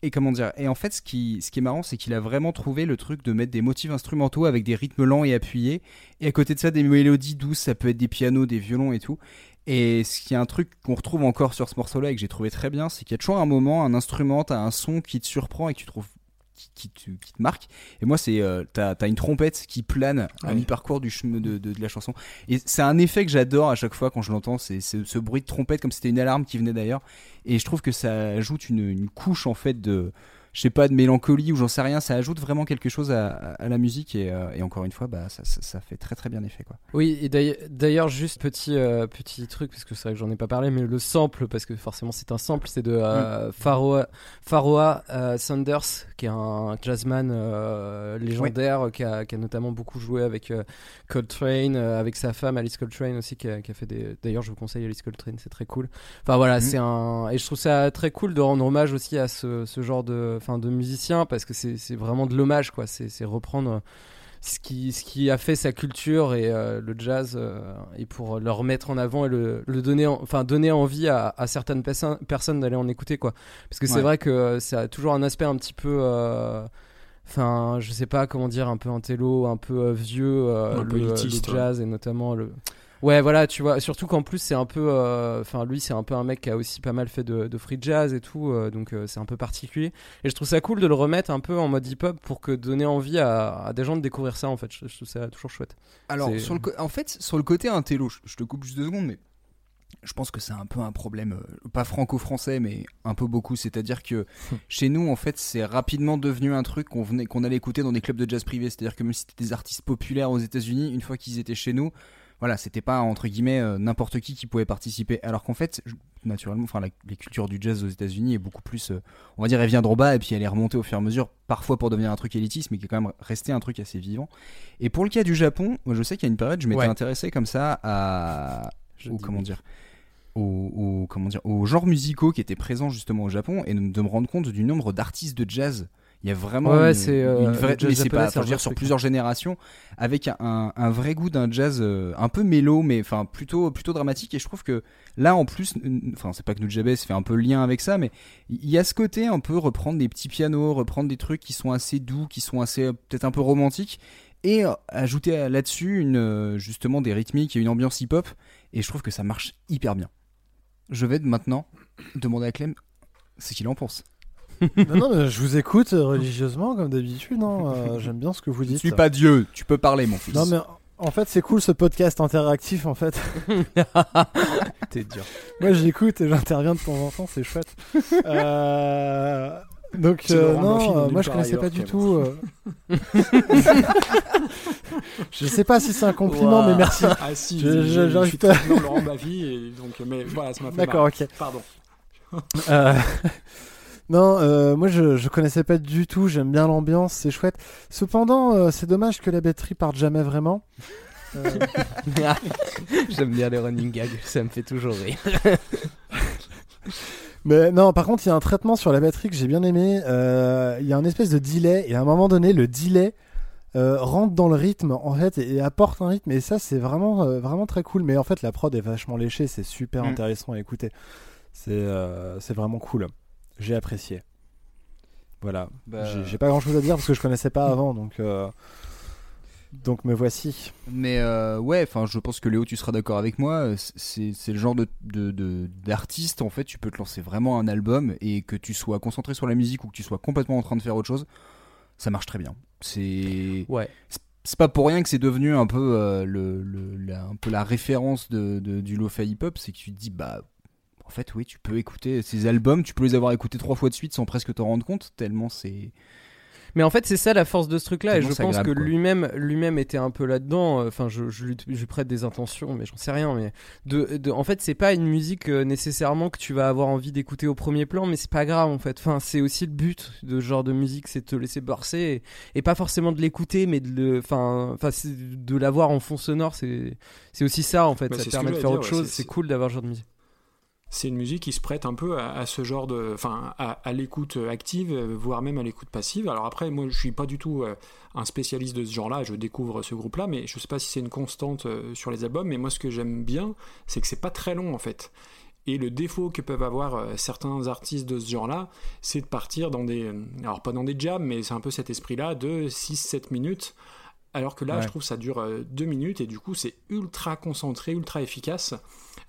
Speaker 1: et comment dire Et en fait, ce qui, ce est marrant, c'est qu'il a vraiment trouvé le truc de mettre des motifs instrumentaux avec des rythmes lents et appuyés. Et à côté de ça, des mélodies douces, ça peut être des pianos, des violons et tout. Et ce qui est un truc qu'on retrouve encore sur ce morceau-là et que j'ai trouvé très bien, c'est qu'il y a toujours un moment, un instrument, t'as un son qui te surprend et que tu trouves qui, qui te, qui te marque. Et moi, c'est euh, t'as as une trompette qui plane à
Speaker 5: Ouais.
Speaker 1: mi-parcours du chemin de, de, de la chanson. Et c'est un effet que j'adore à chaque fois quand je l'entends. C'est ce bruit de trompette comme si c'était une alarme qui venait d'ailleurs. Et je trouve que ça ajoute une, une couche en fait de je sais pas de mélancolie ou j'en sais rien ça ajoute vraiment quelque chose à, la musique et, euh, et encore une fois bah ça, ça, ça fait très très bien effet quoi.
Speaker 7: Oui, et d'ailleurs- juste petit, euh, petit truc, parce que c'est vrai que j'en ai pas parlé, mais le sample, parce que forcément c'est un sample, c'est de euh, Pharoah, Pharoah, euh, Sanders, qui est un jazzman légendaire, qui, a, qui a notamment beaucoup joué avec Coltrane, euh, avec sa femme Alice Coltrane aussi, qui a, qui a fait des. D'ailleurs, je vous conseille Alice Coltrane, c'est très cool. Enfin voilà,
Speaker 1: Mhm.
Speaker 7: c'est un. Et je trouve ça très cool de rendre hommage aussi à ce, ce genre de, enfin, de musicien, parce que c'est c'est vraiment de l'hommage, quoi. C'est reprendre ce qui, ce qui a fait sa culture et euh, le jazz euh, et pour le remettre en avant et le, le donner en- enfin donner envie à, à certaines perso- personnes d'aller en écouter quoi parce que c'est vrai que ça a toujours un aspect un petit peu euh, enfin je sais pas comment dire un peu intello un peu euh, vieux euh,
Speaker 5: Un peu
Speaker 7: le,
Speaker 5: élitiste,
Speaker 7: le jazz et notamment le ouais voilà tu vois surtout qu'en plus c'est un peu euh, enfin lui c'est un peu un mec qui a aussi pas mal fait de, de free jazz et tout euh, donc euh, c'est un peu particulier et je trouve ça cool de le remettre un peu en mode hip-hop pour que donner envie à, à des gens de découvrir ça en fait. Je, je trouve ça toujours chouette.
Speaker 1: Alors, sur le en fait, sur le côté intello, je, je te coupe juste deux secondes, mais je pense que c'est un peu un problème, euh, pas franco-français, mais un peu beaucoup. C'est-à-dire que chez nous, en fait, c'est rapidement devenu un truc qu'on venait, qu'on allait écouter dans des clubs de jazz privés. C'est-à-dire que même si c'était des artistes populaires aux États-Unis, une fois qu'ils étaient chez nous, voilà, c'était pas entre guillemets euh, n'importe qui qui pouvait participer. Alors qu'en fait, je- naturellement, enfin, la, les cultures du jazz aux États-Unis est beaucoup plus, euh, on va dire, elle vient d'en bas et puis elle est remontée au fur et à mesure, parfois pour devenir un truc élitiste, mais qui est quand même resté un truc assez vivant. Et pour le cas du Japon, moi, je sais qu'il y a une période, je m'étais
Speaker 7: Ouais.
Speaker 1: intéressé comme ça à, comment dire, aux, aux- comment dire, aux genres musicaux qui étaient présents justement au Japon et de, de me rendre compte du nombre d'artistes de jazz. Il y a vraiment
Speaker 7: Ouais,
Speaker 1: une,
Speaker 7: c'est, euh,
Speaker 1: une vraie, mais c'est pas,
Speaker 7: c'est
Speaker 1: enfin,
Speaker 7: un
Speaker 1: je veux dire,
Speaker 7: vrai
Speaker 1: sur plusieurs générations, avec un, un vrai goût d'un jazz euh, un peu mélo, mais enfin plutôt plutôt dramatique. Et je trouve que là, en plus, enfin c'est pas que Nujabes fait un peu le lien avec ça, mais il y a ce côté un peu reprendre des petits pianos, reprendre des trucs qui sont assez doux, qui sont assez euh, peut-être un peu romantiques, et ajouter là-dessus une justement des rythmiques et une ambiance hip-hop. Et je trouve que ça marche hyper bien. Je vais maintenant demander à Clem ce qu'il en pense.
Speaker 2: non, non, mais je vous écoute euh, religieusement comme d'habitude. hein, euh, J'aime bien ce que vous
Speaker 1: Je
Speaker 2: dites.
Speaker 1: suis pas Dieu, tu peux parler, mon fils.
Speaker 2: Non, mais en fait, c'est cool ce podcast interactif. En fait,
Speaker 7: T'es dur.
Speaker 2: moi j'écoute et j'interviens de temps en temps, c'est chouette. Euh, Donc euh, non, euh, moi je connaissais pas du tout. euh. je sais pas si c'est un compliment,
Speaker 7: Ouah.
Speaker 2: mais merci.
Speaker 5: Ah si,
Speaker 2: Je-
Speaker 5: je,
Speaker 2: je- j'arrive
Speaker 5: suis
Speaker 2: pas.
Speaker 5: très dans Laurent Baffy, et donc, mais voilà, ça m'a fait
Speaker 2: D'accord,
Speaker 5: marrer.
Speaker 2: ok.
Speaker 5: Pardon.
Speaker 2: Euh, non, euh, moi je, je connaissais pas du tout. J'aime bien l'ambiance, c'est chouette. Cependant, euh, c'est dommage que la batterie parte jamais vraiment. Euh,
Speaker 7: J'aime bien les running gags, ça me fait toujours rire.
Speaker 2: Mais non, par contre, il y a un traitement sur la batterie que j'ai bien aimé. Euh, Il y a un espèce de delay, et à un moment donné, le delay euh, rentre dans le rythme, en fait, et, et apporte un rythme. Et ça, c'est vraiment, euh, vraiment très cool. Mais en fait, la prod est vachement léchée, c'est super
Speaker 1: Mm.
Speaker 2: intéressant à écouter. C'est euh, c'est vraiment cool. J'ai apprécié. Voilà.
Speaker 1: Bah,
Speaker 2: J'ai j'ai pas grand chose à dire parce que je connaissais pas avant, donc. Donc me voici.
Speaker 1: Mais euh, ouais, enfin, je pense que Léo, tu seras d'accord avec moi. C'est c'est le genre de de- de- d'artiste, en fait, tu peux te lancer vraiment un album et que tu sois concentré sur la musique ou que tu sois complètement en train de faire autre chose, ça marche très bien. C'est
Speaker 7: Ouais.
Speaker 1: c'est pas pour rien que c'est devenu un peu euh, le, le- la, un peu la référence de, de- du lo-fi hip-hop, c'est que tu te dis bah en fait oui tu peux écouter ces albums, tu peux les avoir écoutés trois fois de suite sans presque t'en rendre compte tellement c'est
Speaker 7: Mais en fait, c'est ça la force de ce truc-là, et je pense que lui-même, lui-même était un peu là-dedans. euh, Enfin, je, je lui, je lui prête des intentions, mais j'en sais rien. Mais de, de- en fait, c'est pas une musique euh, nécessairement que tu vas avoir envie d'écouter au premier plan, mais c'est pas grave en fait. Enfin, c'est aussi le but de ce genre de musique, c'est de te laisser bercer et, et pas forcément de l'écouter, mais de le, enfin, de l'avoir en fond sonore. C'est, aussi ça en fait.
Speaker 5: Bah,
Speaker 7: ça te permet de faire
Speaker 5: dire,
Speaker 7: autre
Speaker 5: ouais,
Speaker 7: chose.
Speaker 5: C'est
Speaker 7: cool d'avoir ce genre de musique.
Speaker 5: C'est une musique qui se prête un peu à, à ce genre de, enfin, à, à l'écoute active, voire même à l'écoute passive. Alors après, moi, je suis pas du tout euh, un spécialiste de ce genre-là. Je découvre ce groupe-là, mais je sais pas si c'est une constante euh, sur les albums. Mais moi, ce que j'aime bien, c'est que c'est pas très long en fait. Et le défaut que peuvent avoir euh, certains artistes de ce genre-là, c'est de partir dans des, alors pas dans des jams, mais c'est un peu cet esprit-là de 6-7 minutes. Alors que là,
Speaker 1: Ouais.
Speaker 5: je trouve que ça dure 2 minutes et du coup, c'est ultra concentré, ultra efficace.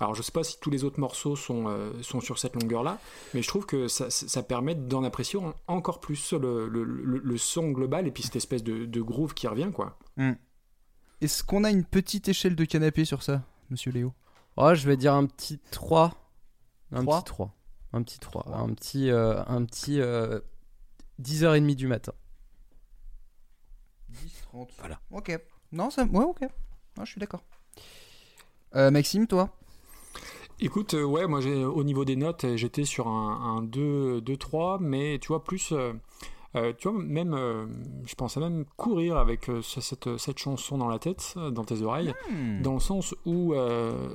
Speaker 5: Alors, je sais pas si tous les autres morceaux sont, euh, sont sur cette longueur-là, mais je trouve que ça, ça permet d'en apprécier en- encore plus le, le- le- le son global et puis cette espèce de, de groove qui revient, quoi.
Speaker 1: Est-ce qu'on a une petite échelle de canapé sur ça, monsieur Léo?
Speaker 7: Oh, je vais dire un petit 3. Un
Speaker 1: Trois
Speaker 7: petit 3. Un petit 3. Un petit, euh, un petit euh, 10h30 du matin.
Speaker 1: 10 30. Voilà. OK. Non, ça ouais, OK. Non, je suis d'accord. Euh, Maxime, toi?
Speaker 5: Écoute, euh, ouais, moi au niveau des notes, euh, j'étais sur un, un 2, 2, 3, mais tu vois, plus. euh, tu vois, même. euh, je pensais même courir avec euh, ce- cette, cette chanson dans la tête, dans tes oreilles,
Speaker 1: Hmm.
Speaker 5: dans le sens où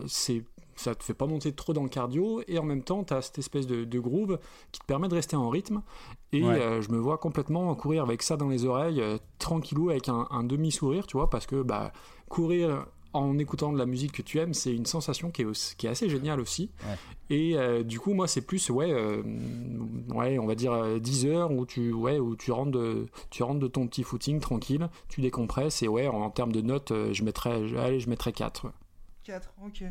Speaker 5: c'est. Ça te fait pas monter trop dans le cardio et en même temps tu as cette espèce de, de groove qui te permet de rester en rythme et
Speaker 1: Ouais.
Speaker 5: euh, je me vois complètement courir avec ça dans les oreilles euh, tranquillou avec un, un demi sourire tu vois parce que bah courir en écoutant de la musique que tu aimes, c'est une sensation qui est, aussi- qui est assez géniale aussi.
Speaker 1: Ouais.
Speaker 5: Et euh, du coup, moi, c'est plus, ouais, euh, ouais, on va dire euh, 10 heures où tu, ouais, où tu rentres de, tu rentres de ton petit footing tranquille, tu décompresses et ouais, en, en termes de notes, euh, je mettrais, allez, je mettrais 4.
Speaker 1: 4, ok.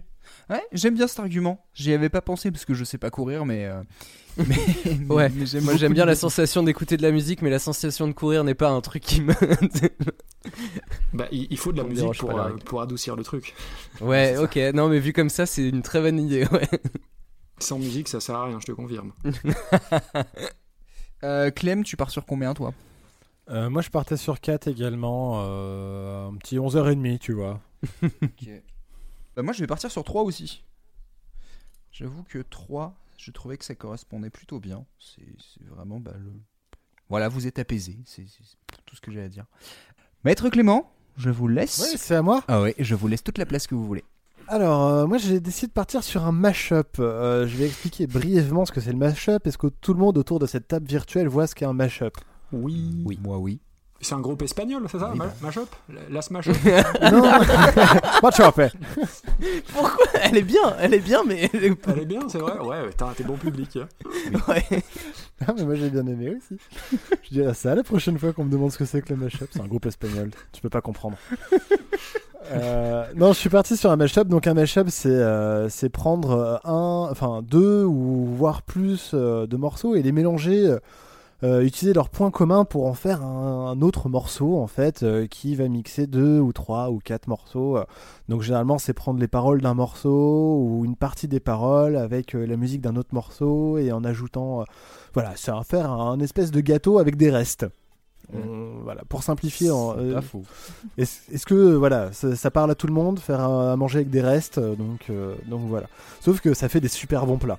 Speaker 1: Ouais, j'aime bien cet argument. J'y avais pas pensé parce que je sais pas courir, mais. euh, mais, mais-
Speaker 7: Ouais,
Speaker 1: mais j'aime
Speaker 7: Moi j'aime bien la sensation d'écouter de la musique, mais la sensation de courir n'est pas un truc qui me.
Speaker 5: Bah, il, faut de la musique pour, euh, pour adoucir le truc.
Speaker 7: ouais, ok, non, mais vu comme ça, c'est une très bonne idée, ouais.
Speaker 5: Sans musique, ça sert à rien, je te confirme.
Speaker 1: Euh, Clem, tu pars sur combien, toi?
Speaker 2: Euh, moi, je partais sur 4 également. euh, un petit 11h30, tu vois.
Speaker 1: Bah, moi, je vais partir sur 3 aussi. J'avoue que 3, je trouvais que ça correspondait plutôt bien. C'est c'est vraiment bah, le. Voilà, vous êtes apaisé. C'est tout ce que j'ai à dire. Maître Clément, je vous laisse.
Speaker 2: Ouais, c'est à moi.
Speaker 1: Ah ouais, je vous laisse toute la place que vous voulez.
Speaker 2: Alors, euh, moi, j'ai décidé de partir sur un mashup. Euh, je vais expliquer brièvement ce que c'est le mashup. Est-ce que tout le monde autour de cette table virtuelle voit ce qu'est un mashup
Speaker 5: Oui.
Speaker 1: Oui. Moi, oui.
Speaker 5: C'est un groupe espagnol, c'est ça
Speaker 1: Oui, bah.
Speaker 5: Mashup? La- La Smash Up
Speaker 2: Non Mashup.
Speaker 7: Pourquoi? Elle est bien, elle est bien, mais. elle est-
Speaker 5: Elle est bien, c'est vrai Ouais, t'as t'es bon public. hein.
Speaker 7: Ouais.
Speaker 2: Ah, mais moi, j'ai bien aimé aussi. Je dirais ça la prochaine fois qu'on me demande ce que c'est que le mashup. C'est un groupe espagnol. Tu peux pas comprendre. Euh, non, je suis parti sur un mashup. Donc, un mashup, c'est euh, c'est prendre euh, un, enfin deux ou voire plus euh, de morceaux et les mélanger. Euh, utiliser leurs points communs pour en faire un, un autre morceau en fait euh, qui va mixer deux ou trois ou quatre morceaux. Donc généralement c'est prendre les paroles d'un morceau ou une partie des paroles avec euh, la musique d'un autre morceau et en ajoutant voilà c'est à faire un, espèce de gâteau avec des restes. On- voilà pour simplifier. euh, est-ce que voilà, ça, ça parle à tout le monde, faire à, à manger avec des restes, donc euh, donc voilà. Sauf que ça fait des super bons plats.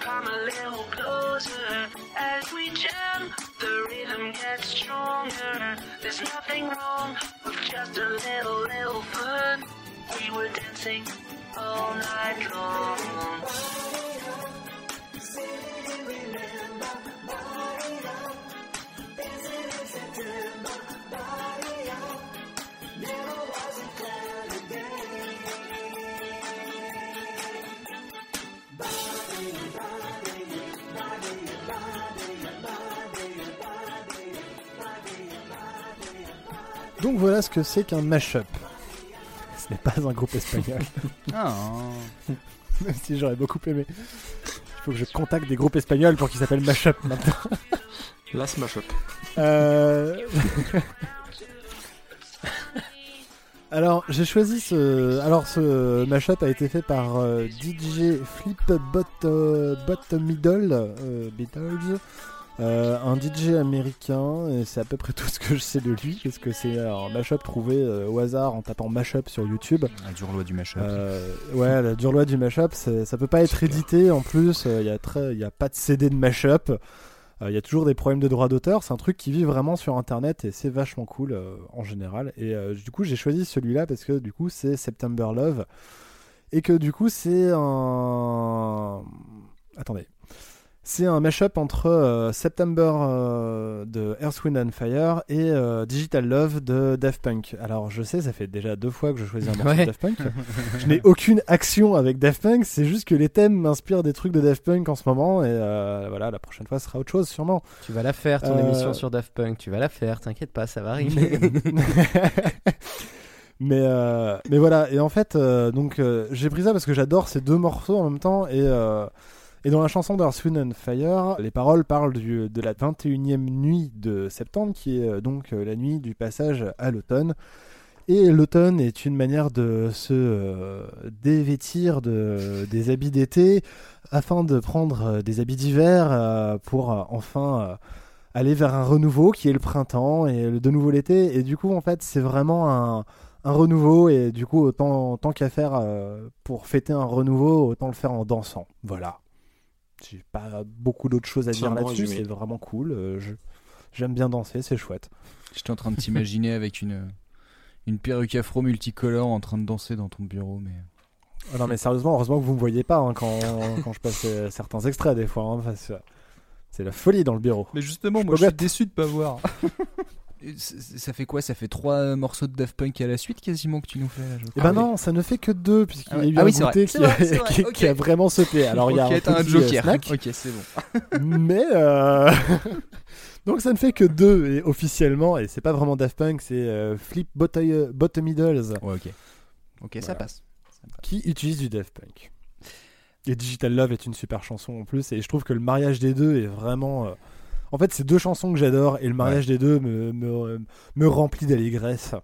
Speaker 8: come a little closer. As we jam, the rhythm gets stronger. There's nothing wrong with just a little, little fun. We were dancing all night long.
Speaker 2: Donc voilà ce que c'est qu'un mashup. Ce n'est pas un groupe espagnol,
Speaker 1: Ah,
Speaker 2: même si j'aurais beaucoup aimé. Il faut que je contacte des groupes espagnols pour qu'ils s'appellent mashup maintenant.
Speaker 5: La smash up.
Speaker 2: Euh, Alors, j'ai choisi ce. Alors, ce mashup a été fait par euh, DJ Flip Bot, euh, Bot Middle, euh, Beatles, euh, un DJ américain, et c'est à peu près tout ce que je sais de lui, parce que c'est un mashup trouvé euh, au hasard en tapant mashup sur YouTube.
Speaker 1: la dure loi du mashup.
Speaker 2: Euh, ouais, la dure loi du mashup, ça peut pas être édité en plus. Il y a très, y a pas de CD de mashup. Il y a toujours des problèmes de droit d'auteur. C'est un truc qui vit vraiment sur Internet et c'est vachement cool en général. Et du coup, j'ai choisi celui-là parce que du coup, c'est September Love et que du coup, c'est un. Attendez. C'est un mashup entre euh, September euh, de Earth, Wind and Fire et euh, Digital Love de Daft Punk. Alors je sais, ça fait déjà deux fois que je choisis un morceau
Speaker 7: Ouais.
Speaker 2: de Daft Punk. je n'ai aucune action avec Daft Punk, c'est juste que les thèmes m'inspirent des trucs de Daft Punk en ce moment et euh, voilà, la prochaine fois ce sera autre chose sûrement.
Speaker 7: Tu vas la faire ton
Speaker 2: Euh,
Speaker 7: émission sur Daft Punk, tu vas la faire, t'inquiète pas, ça va arriver.
Speaker 2: mais euh, mais voilà et en fait euh, donc euh, j'ai pris ça parce que j'adore ces deux morceaux en même temps et euh, et dans la chanson d'Earth, Wind and Fire, les paroles parlent de la 21e nuit de septembre, qui est euh, donc euh, la nuit du passage à l'automne. Et l'automne est une manière de se euh, dévêtir de, des habits d'été afin de prendre des habits d'hiver pour enfin aller vers un renouveau qui est le printemps et de nouveau l'été. Et du coup, en fait, c'est vraiment un, renouveau. Et du coup, autant, tant qu'à faire pour fêter un renouveau, autant le faire en dansant. Voilà. J'ai pas beaucoup d'autres choses à dire là-dessus. C'est vraiment cool. Euh, je- J'aime bien danser, c'est chouette.
Speaker 1: J'étais en train de t'imaginer avec une, une perruque afro multicolore en train de danser dans ton bureau, mais.
Speaker 2: Ah non mais sérieusement, heureusement que vous me voyez pas hein, quand, quand je passe euh, certains extraits des fois. hein, parce que c'est la folie dans le bureau.
Speaker 1: Mais justement,
Speaker 2: Je
Speaker 1: moi je suis déçu de pas voir. Ça fait quoi? Ça fait trois morceaux de Daft Punk à la suite quasiment que tu nous fais là, je crois.
Speaker 2: ben non, ça ne fait que deux puisqu'il
Speaker 1: Ah
Speaker 2: y a
Speaker 1: ouais.
Speaker 2: eu
Speaker 1: Ah
Speaker 2: un
Speaker 1: oui,
Speaker 2: goûter qui,
Speaker 1: vrai,
Speaker 2: a,
Speaker 1: vrai,
Speaker 2: qui-
Speaker 1: ok.
Speaker 2: qui a vraiment sauté. Alors il y a un,
Speaker 1: un
Speaker 2: petit,
Speaker 1: joker.
Speaker 2: euh, snack,
Speaker 1: Ok, c'est bon.
Speaker 2: mais euh, donc ça ne fait que deux et officiellement et c'est pas vraiment Daft Punk, c'est euh, Flip Bottom Middles
Speaker 1: Ouais, ok. Ok, ça passe. Ça passe.
Speaker 2: qui utilise du Daft Punk. Et Digital Love est une super chanson en plus et je trouve que le mariage des deux est vraiment euh, en fait, c'est deux chansons que j'adore et le mariage des deux me, me, me remplit d'allégresse.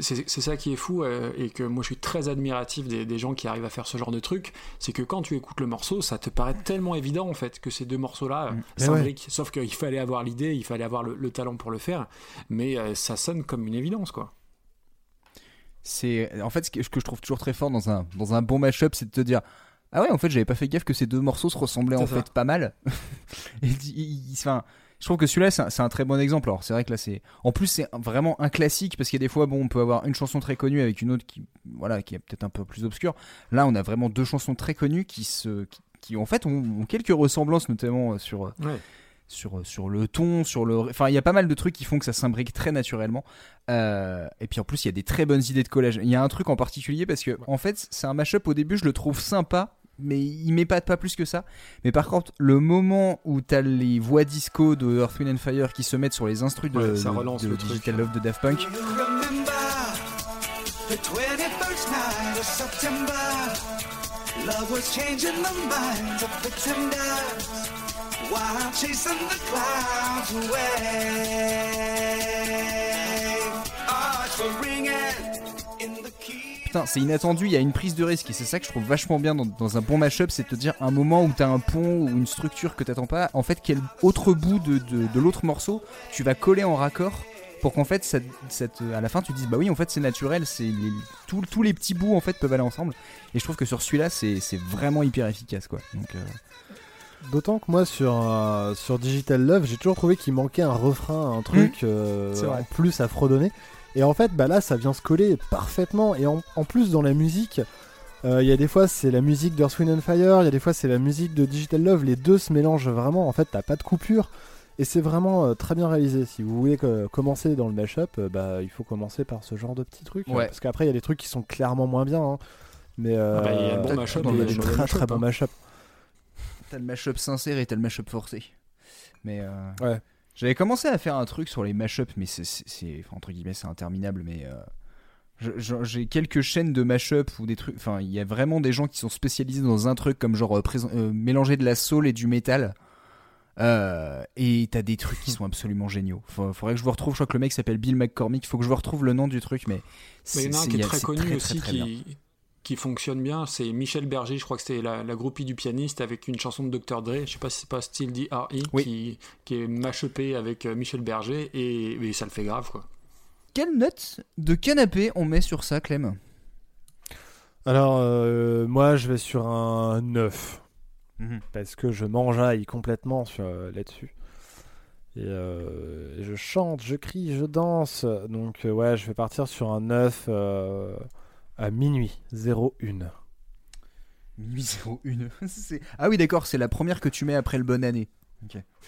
Speaker 5: C'est c'est ça qui est fou euh, et que moi je suis très admiratif des, des gens qui arrivent à faire ce genre de truc. C'est que quand tu écoutes le morceau, ça te paraît tellement évident en fait que ces deux morceaux-là euh,
Speaker 2: Mais
Speaker 5: s'imbriquent. Sauf qu'il fallait avoir l'idée, il fallait avoir le, le talent pour le faire, mais euh, ça sonne comme une évidence quoi.
Speaker 1: C'est en fait ce que, ce que je trouve toujours très fort dans un dans un bon mashup, c'est de te dire ah ouais en fait j'avais pas fait gaffe que ces deux morceaux se ressemblaient en
Speaker 5: ça.
Speaker 1: fait pas mal. Et il- il- enfin, je trouve que celui-là c'est un, très bon exemple. Alors c'est vrai que là c'est en plus c'est vraiment un classique parce qu'il y a des fois bon on peut avoir une chanson très connue avec une autre qui voilà qui est peut-être un peu plus obscure. Là on a vraiment deux chansons très connues qui se qui, qui, en fait ont, ont quelques ressemblances notamment euh, sur euh,
Speaker 5: Ouais.
Speaker 1: sur, sur le ton, sur le. Enfin, il y a pas mal de trucs qui font que ça s'imbrique très naturellement. Euh, et puis en plus, il y a des très bonnes idées de collage. Il y a un truc en particulier parce que, en fait, c'est un mashup au début, je le trouve sympa. Mais il m'épate pas plus que ça. Mais par contre, le moment où t'as les voix disco de Earth, Wind and Fire qui se mettent sur les instrus de,
Speaker 5: Ouais, ça relance
Speaker 1: de
Speaker 5: le truc.
Speaker 1: Digital Love de Daft Punk,
Speaker 4: Remember the 21st night of September. Love was changing the minds of pretenders while chasing the clouds away.
Speaker 1: Putain, c'est inattendu, il y a une prise de risque et c'est ça que je trouve vachement bien dans, dans un bon mashup, c'est de te dire un moment où t'as un pont ou une structure que t'attends pas, en fait quel autre bout de, de, de l'autre morceau tu vas coller en raccord pour qu'en fait ça, ça te- à la fin tu te dises bah oui en fait c'est naturel, c'est les- tous- tous les petits bouts en fait peuvent aller ensemble et je trouve que sur celui-là c'est c'est vraiment hyper efficace quoi. Donc euh,
Speaker 2: D'autant que moi sur euh, sur Digital Love, j'ai toujours trouvé qu'il manquait un refrain, un truc euh, en plus à fredonner. Et en fait, bah là, ça vient se coller parfaitement. Et en, en plus, dans la musique, euh, il y a des fois c'est la musique d'Earth, Wind and Fire, il y a des fois c'est la musique de Digital Love. Les deux se mélangent vraiment. En fait, t'as pas de coupure. Et c'est vraiment euh, très bien réalisé. Si vous voulez que- commencer dans le mashup, euh, bah, il faut commencer par ce genre de petits trucs.
Speaker 1: Ouais.
Speaker 2: Parce qu'après, il y a des trucs qui sont clairement moins bien. hein. Mais euh,
Speaker 5: Ah bah, il y a le bon
Speaker 2: il
Speaker 5: mashup
Speaker 2: y a
Speaker 5: et
Speaker 2: des très très bons
Speaker 5: hein.
Speaker 2: mashups.
Speaker 1: t'as le mashup sincère et t'as le mashup forcé. Mais euh,
Speaker 2: Ouais.
Speaker 1: J'avais commencé à faire un truc sur les mashups, mais c'est, enfin, entre guillemets, c'est interminable. Mais euh, j'ai quelques chaînes de mashup ou des trucs. Enfin, il y a vraiment des gens qui sont spécialisés dans un truc comme genre euh, euh, mélanger de la soul et du métal. Euh, et t'as des trucs qui sont absolument géniaux. Faut- faudrait que je vous retrouve. Je crois que le mec s'appelle Bill McCormick. Faut que je vous retrouve le nom du truc, mais
Speaker 5: Mais il y en a un qui est très connu
Speaker 1: très,
Speaker 5: aussi
Speaker 1: très, très bien.
Speaker 5: qui, qui fonctionne bien, c'est Michel Berger, je crois que c'était la, la groupie du pianiste avec une chanson de Dr. Dre, je sais pas si c'est pas Still D.R.E.
Speaker 1: Oui.
Speaker 5: qui, qui est machupé avec euh, Michel Berger et, et ça le fait grave quoi.
Speaker 1: Quelle note de canapé on met sur ça, Clem?
Speaker 2: Alors, euh, moi, je vais sur un 9.
Speaker 1: Mhm.
Speaker 2: Parce que je m'enjaille complètement euh, là-dessus. Et euh, et je chante, je crie, je danse. Donc, euh, ouais, je vais partir sur un 9 euh, à minuit 01.
Speaker 1: Minuit 01. C'est- ah oui, d'accord, c'est la première que tu mets après le bonne année.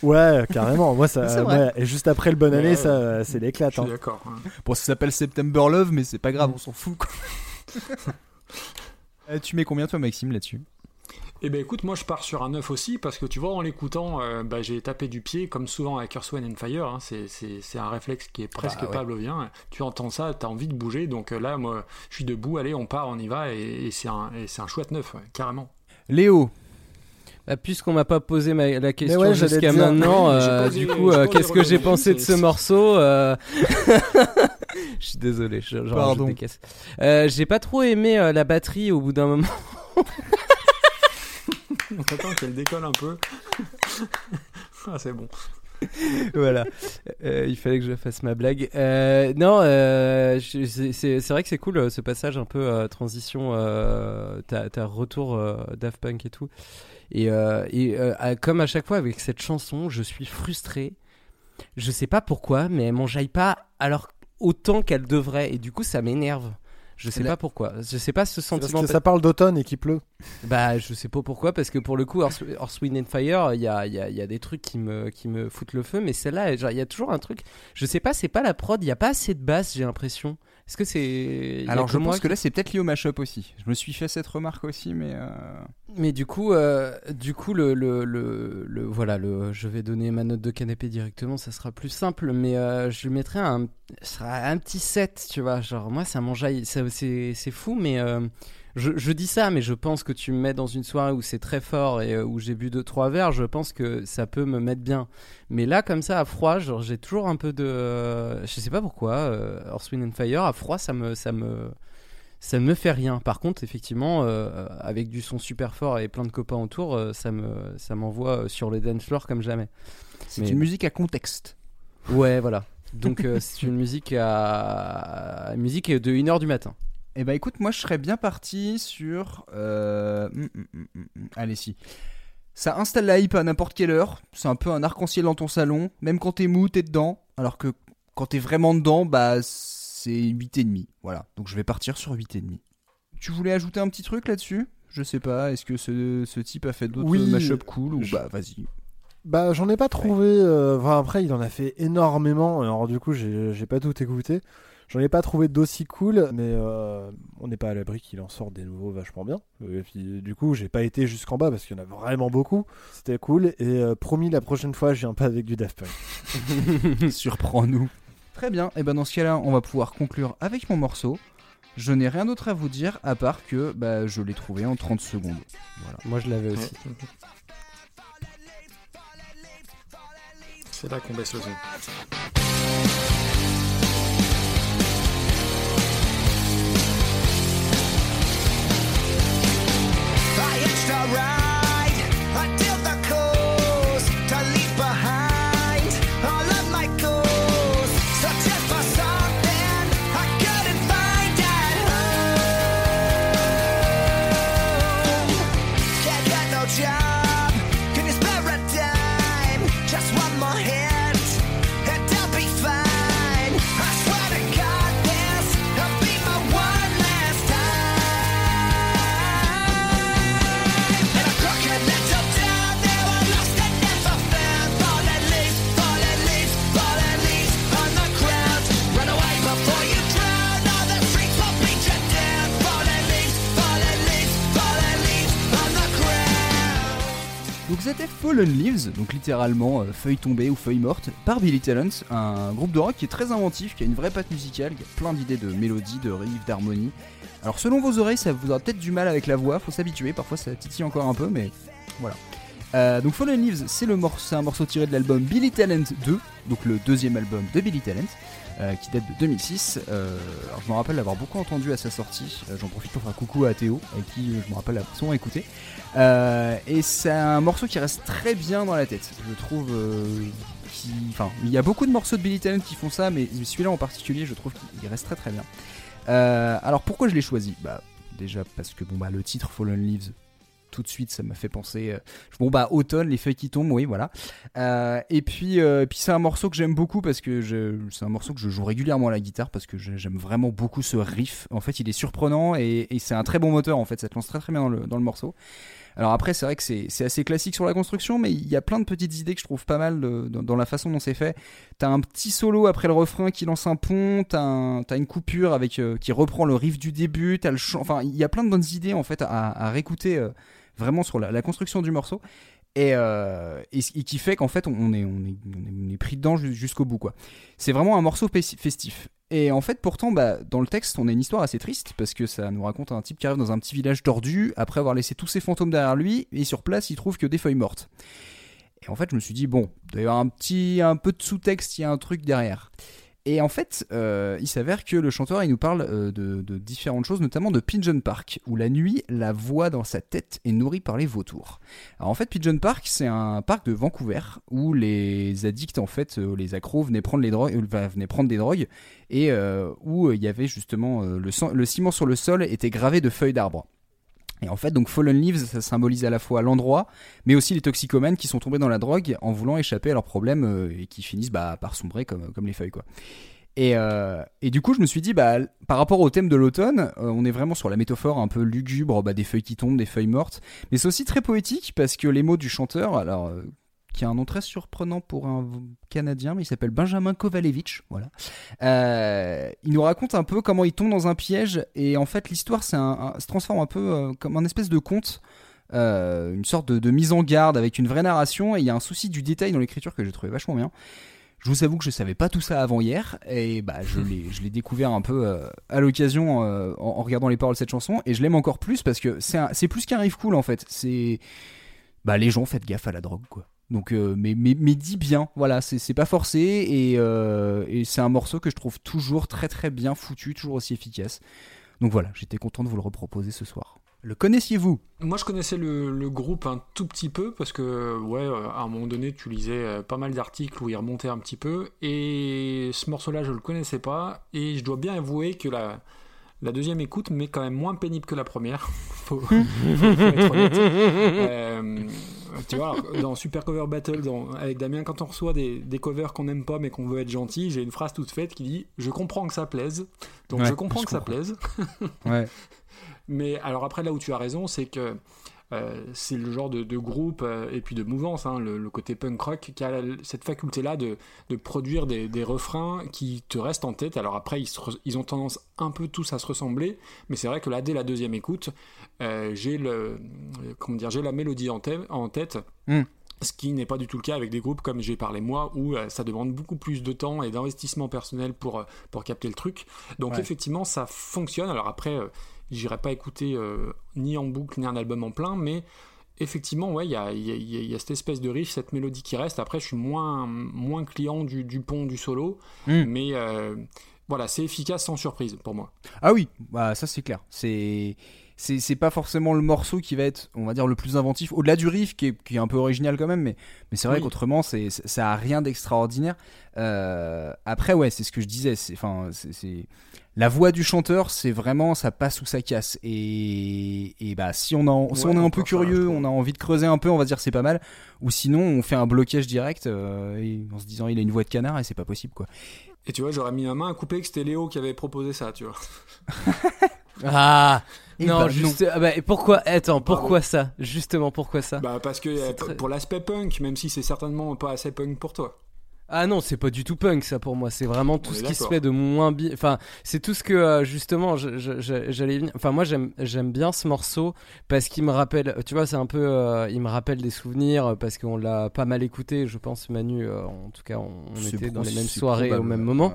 Speaker 2: Ouais, carrément. Moi, ça, ouais, et juste après le bonne année,
Speaker 5: Ouais,
Speaker 2: ça, c'est l'éclate.
Speaker 5: Je suis
Speaker 2: hein.
Speaker 5: d'accord. hein.
Speaker 1: Bon, ça s'appelle September Love, mais c'est pas grave, on s'en fout. Quoi. Euh, tu mets combien toi, Maxime, là-dessus?
Speaker 5: Eh ben écoute, moi je pars sur un 9 aussi parce que tu vois, en l'écoutant, euh, bah, j'ai tapé du pied comme souvent avec Earth, Wind and Fire. hein, c'est, c'est, c'est un réflexe qui est presque
Speaker 1: Bah, ouais.
Speaker 5: pavlovien. Tu entends ça, t'as envie de bouger. Donc euh, là, moi, je suis debout. Allez, on part, on y va. Et, et c'est, un, un chouette 9, ouais, carrément.
Speaker 1: Léo,
Speaker 7: Bah, puisqu'on m'a pas posé ma- la question
Speaker 2: ouais,
Speaker 7: jusqu'à maintenant, euh,
Speaker 5: posé-
Speaker 7: du coup, euh, qu'est-ce que j'ai pensé de ce morceau euh, Je suis désolé, je,
Speaker 1: Pardon.
Speaker 7: Euh, j'ai pas trop aimé euh, la batterie au bout d'un moment.
Speaker 5: On attend qu'elle décolle un peu. ah, c'est bon.
Speaker 7: voilà, Euh, il fallait que je fasse ma blague. Euh, non, euh, c'est vrai que c'est cool ce passage un peu transition, t'as retour Daft Punk et tout. Et, et comme à chaque fois avec cette chanson, je suis frustré. Je sais pas pourquoi, mais elle m'enjaille pas alors autant qu'elle devrait. Et du coup, ça m'énerve. Je sais
Speaker 1: La-
Speaker 7: pas pourquoi. Je sais pas ce
Speaker 2: C'est Parce
Speaker 7: sentiment.
Speaker 2: que ça parle d'automne et qu'il pleut.
Speaker 7: Bah, je sais pas pourquoi, parce que pour le coup, Earth, Earth, Wind and Fire, il y a, il y, a, il y a des trucs qui me, qui me foutent le feu, mais celle-là, il y a toujours un truc. Je sais pas, c'est pas la prod, il y a pas assez de basse, j'ai l'impression. Est-ce que c'est.
Speaker 1: alors je pense que là c'est peut-être lié au mashup aussi. Je me suis fait cette remarque aussi, mais. euh,
Speaker 7: Mais du coup, euh, du coup, le, le, le, le- voilà, le, je vais donner ma note de canapé directement, ça sera plus simple, mais euh, je lui mettrai un, ce sera un petit 7, tu vois. Genre, moi, ça m'enjaille, ça- c'est c'est fou, mais euh, je, je dis ça, mais je pense que tu me mets dans une soirée où c'est très fort et euh, où j'ai bu 2-3 verres, je pense que ça peut me mettre bien. Mais là, comme ça, à froid, genre, j'ai toujours un peu de. euh, je sais pas pourquoi, euh, and Fire, à froid, ça me. Ça me ça ne me fait rien. Par contre, effectivement, euh, avec du son super fort et plein de copains autour, euh, ça me ça m'envoie sur les dance floors comme jamais.
Speaker 1: C'est
Speaker 7: Mais-
Speaker 1: une musique à contexte.
Speaker 7: Ouais, voilà. Donc euh, c'est une musique à musique de 1h du matin.
Speaker 1: Eh ben écoute, moi je serais bien parti sur. euh, hum, hum, hum. Allez, si. Ça installe la hype à n'importe quelle heure. C'est un peu un arc-en-ciel dans ton salon. Même quand t'es mou, t'es dedans. Alors que quand t'es vraiment dedans, bah c'est 8,5. Voilà. Donc je vais partir sur 8,5. Tu voulais ajouter un petit truc là-dessus? Je sais pas. Est-ce que ce, ce type a fait d'autres
Speaker 2: Oui,
Speaker 1: mashup cool ou
Speaker 2: je-
Speaker 1: bah vas-y.
Speaker 2: Bah, j'en ai pas trouvé. euh, enfin, après, il en a fait énormément. Alors, du coup, j'ai j'ai pas tout écouté. J'en ai pas trouvé d'aussi cool, mais euh, on n'est pas à l'abri qu'il en sorte des nouveaux vachement bien. Et puis, du coup, j'ai pas été jusqu'en bas parce qu'il y en a vraiment beaucoup. C'était cool. Et euh, promis, la prochaine fois, je viens pas avec du Daft Punk.
Speaker 1: Surprends-nous. Très bien, et ben dans ce cas-là, on va pouvoir conclure avec mon morceau. Je n'ai rien d'autre à vous dire à part que bah, je l'ai trouvé en 30 secondes. Voilà.
Speaker 7: Moi, je l'avais aussi.
Speaker 5: C'est là qu'on baisse le son.
Speaker 4: I
Speaker 1: Donc c'était Fallen Leaves, donc littéralement euh, feuilles tombées ou feuilles mortes, par Billy Talent, un groupe de rock qui est très inventif, qui a une vraie patte musicale, qui a plein d'idées de mélodies, de riffs, d'harmonie. Alors selon vos oreilles, ça vous aura peut-être du mal avec la voix, faut s'habituer, parfois ça titille encore un peu, mais voilà. Euh, donc Fallen Leaves, c'est un morceau tiré de l'album Billy Talent 2, donc le deuxième album de Billy Talent, euh, qui date de 2006. Euh, alors je me rappelle l'avoir beaucoup entendu à sa sortie. J'en profite pour faire coucou à Théo, avec qui je me rappelle l'avoir souvent écouté. Euh, et c'est un morceau qui reste très bien dans la tête. Je trouve. euh, qui- Enfin, il y a beaucoup de morceaux de Billy Talent qui font ça, mais celui-là en particulier, je trouve qu'il reste très très bien. Euh, alors pourquoi je l'ai choisi? Bah déjà parce que bon bah le titre Fallen Leaves tout de suite ça m'a fait penser euh, bon bah automne les feuilles qui tombent oui voilà. Euh, et puis euh, puis c'est un morceau que j'aime beaucoup parce que c'est un morceau que je joue régulièrement à la guitare parce que j'aime vraiment beaucoup ce riff. En fait il est surprenant et, c'est un très bon moteur en fait. Ça te lance très très bien dans le, dans le morceau. Alors après c'est vrai que c'est assez classique sur la construction mais il y a plein de petites idées que je trouve pas mal dans, la façon dont c'est fait. T'as un petit solo après le refrain qui lance un pont, t'as un- une coupure avec qui reprend le riff du début, t'as le chant, enfin il y a plein de bonnes idées en fait à, réécouter vraiment sur la, construction du morceau et, euh, qui fait qu'en fait on est, pris dedans jus- jusqu'au bout quoi. C'est vraiment un morceau festif. Et en fait pourtant bah, dans le texte on a une histoire assez triste parce que ça nous raconte un type qui arrive dans un petit village tordu après avoir laissé tous ses fantômes derrière lui et sur place il trouve que des feuilles mortes. Et en fait, je me suis dit, bon, il un petit, un peu de sous-texte, il y a un truc derrière. Et en fait, euh, il s'avère que le chanteur, il nous parle euh, de, différentes choses, notamment de Pigeon Park, où la nuit, la voix dans sa tête est nourrie par les vautours. Alors en fait, Pigeon Park, c'est un parc de Vancouver, où les addicts, en fait, euh, les accros venaient prendre, des drogues, et où il y avait justement le ciment sur le sol était gravé de feuilles d'arbres. Et en fait, donc Fallen Leaves, ça symbolise à la fois l'endroit, mais aussi les toxicomanes qui sont tombés dans la drogue en voulant échapper à leurs problèmes euh, et qui finissent bah, par sombrer comme, les feuilles, quoi. Et, euh, et du coup, je me suis dit, bah, par rapport au thème de l'automne, euh, on est vraiment sur la métaphore un peu lugubre, bah, des feuilles qui tombent, des feuilles mortes. Mais c'est aussi très poétique parce que les mots du chanteur, qui a un nom très surprenant pour un Canadien, mais il s'appelle Benjamin Kovalevich, voilà. Euh, il nous raconte un peu comment il tombe dans un piège et en fait l'histoire un- un- se transforme un peu euh, comme un espèce de conte, euh, une sorte de, de mise en garde avec une vraie narration et il y a un souci du détail dans l'écriture que j'ai trouvé vachement bien. Je vous avoue que je savais pas tout ça avant hier et bah je l'ai découvert un peu à l'occasion en, en regardant les paroles de cette chanson et je l'aime encore plus parce que c'est plus qu'un riff cool en fait. C'est bah les gens faites gaffe à la drogue quoi. Donc euh, mais, mais bien, voilà, c'est pas forcé et, euh, et c'est un morceau que je trouve toujours très très bien foutu, toujours aussi efficace. Donc voilà, j'étais content de vous le reproposer ce soir. Le connaissiez-vous?
Speaker 5: Moi, je connaissais le, le groupe un tout petit peu parce que, ouais, euh, à un moment donné, tu lisais pas mal d'articles où il remontait un petit peu. Et ce morceau-là, je le connaissais pas. Et je dois bien avouer que la, la deuxième écoute m'est quand même moins pénible que la première. faut, faut- faut être honnête. Euh, tu vois, dans Super Cover Battle, dans- avec Damien, quand on reçoit des, des covers qu'on n'aime pas mais qu'on veut être gentil, j'ai une phrase toute faite qui dit Je comprends que ça plaise. Donc
Speaker 1: Ouais,
Speaker 5: je comprends
Speaker 1: je
Speaker 5: que ça plaise.
Speaker 1: Ouais.
Speaker 5: Mais alors après, là où tu as raison, c'est que c'est le genre de, de groupe euh, et puis de mouvance, hein, le, le côté punk rock, qui a cette faculté-là de, de produire des, des refrains qui te restent en tête. Alors après, ils, se ils ont tendance un peu tous à se ressembler, mais c'est vrai que là, dès la deuxième écoute, euh, j'ai le, euh, comment dire, j'ai la mélodie en, tête- en tête.
Speaker 1: Mm.
Speaker 5: Ce qui n'est pas du tout le cas avec des groupes comme j'ai parlé moi, où euh, ça demande beaucoup plus de temps et d'investissement personnel pour, euh, pour capter le truc. Donc
Speaker 1: Ouais.
Speaker 5: effectivement, ça fonctionne. Alors après, euh, j'irai pas écouter euh, ni en boucle ni un album en plein, mais effectivement, ouais, il y a, y y cette espèce de riff, cette mélodie qui reste. Après, je suis moins, moins client du, du pont, du solo,
Speaker 1: Mm.
Speaker 5: mais euh, voilà, c'est efficace sans surprise pour moi.
Speaker 1: Ah oui, bah ça c'est clair. C'est c'est pas forcément le morceau qui va être, on va dire, le plus inventif. Au-delà du riff qui est, qui est un peu original quand même, mais mais c'est vrai
Speaker 5: Oui.
Speaker 1: qu'autrement ça a rien d'extraordinaire. Euh, après ouais, c'est ce que je disais. C'est- la voix du chanteur, c'est vraiment ça passe ou ça casse. Et et bah si on a si
Speaker 5: Ouais,
Speaker 1: on est un peu curieux, on a envie de creuser un peu, on va dire c'est pas mal. Ou sinon on fait un blocage direct euh, et en se disant il a une voix de canard et c'est pas possible quoi.
Speaker 5: Et tu vois, j'aurais mis ma main à couper que c'était Léo qui avait proposé ça, tu vois.
Speaker 7: Ah non,
Speaker 1: bah,
Speaker 7: juste. ah bah, et pourquoi Attends, pourquoi ça? Justement, pourquoi ça?
Speaker 5: Bah parce que euh,
Speaker 7: très-
Speaker 5: pour l'aspect punk, même si c'est certainement pas assez punk pour toi.
Speaker 7: Ah non, c'est pas du tout punk ça pour moi. C'est vraiment tout
Speaker 5: On
Speaker 7: ce qui se fait de moins bien. Enfin, c'est tout ce que euh, justement j'allais venir. Enfin, moi j'aime bien ce morceau parce qu'il me rappelle. Tu vois, c'est un peu. euh, il me rappelle des souvenirs parce qu'on l'a pas mal écouté. Je pense Manu. euh, en tout cas, on, était dans les mêmes soirées au même moment.
Speaker 1: ouais.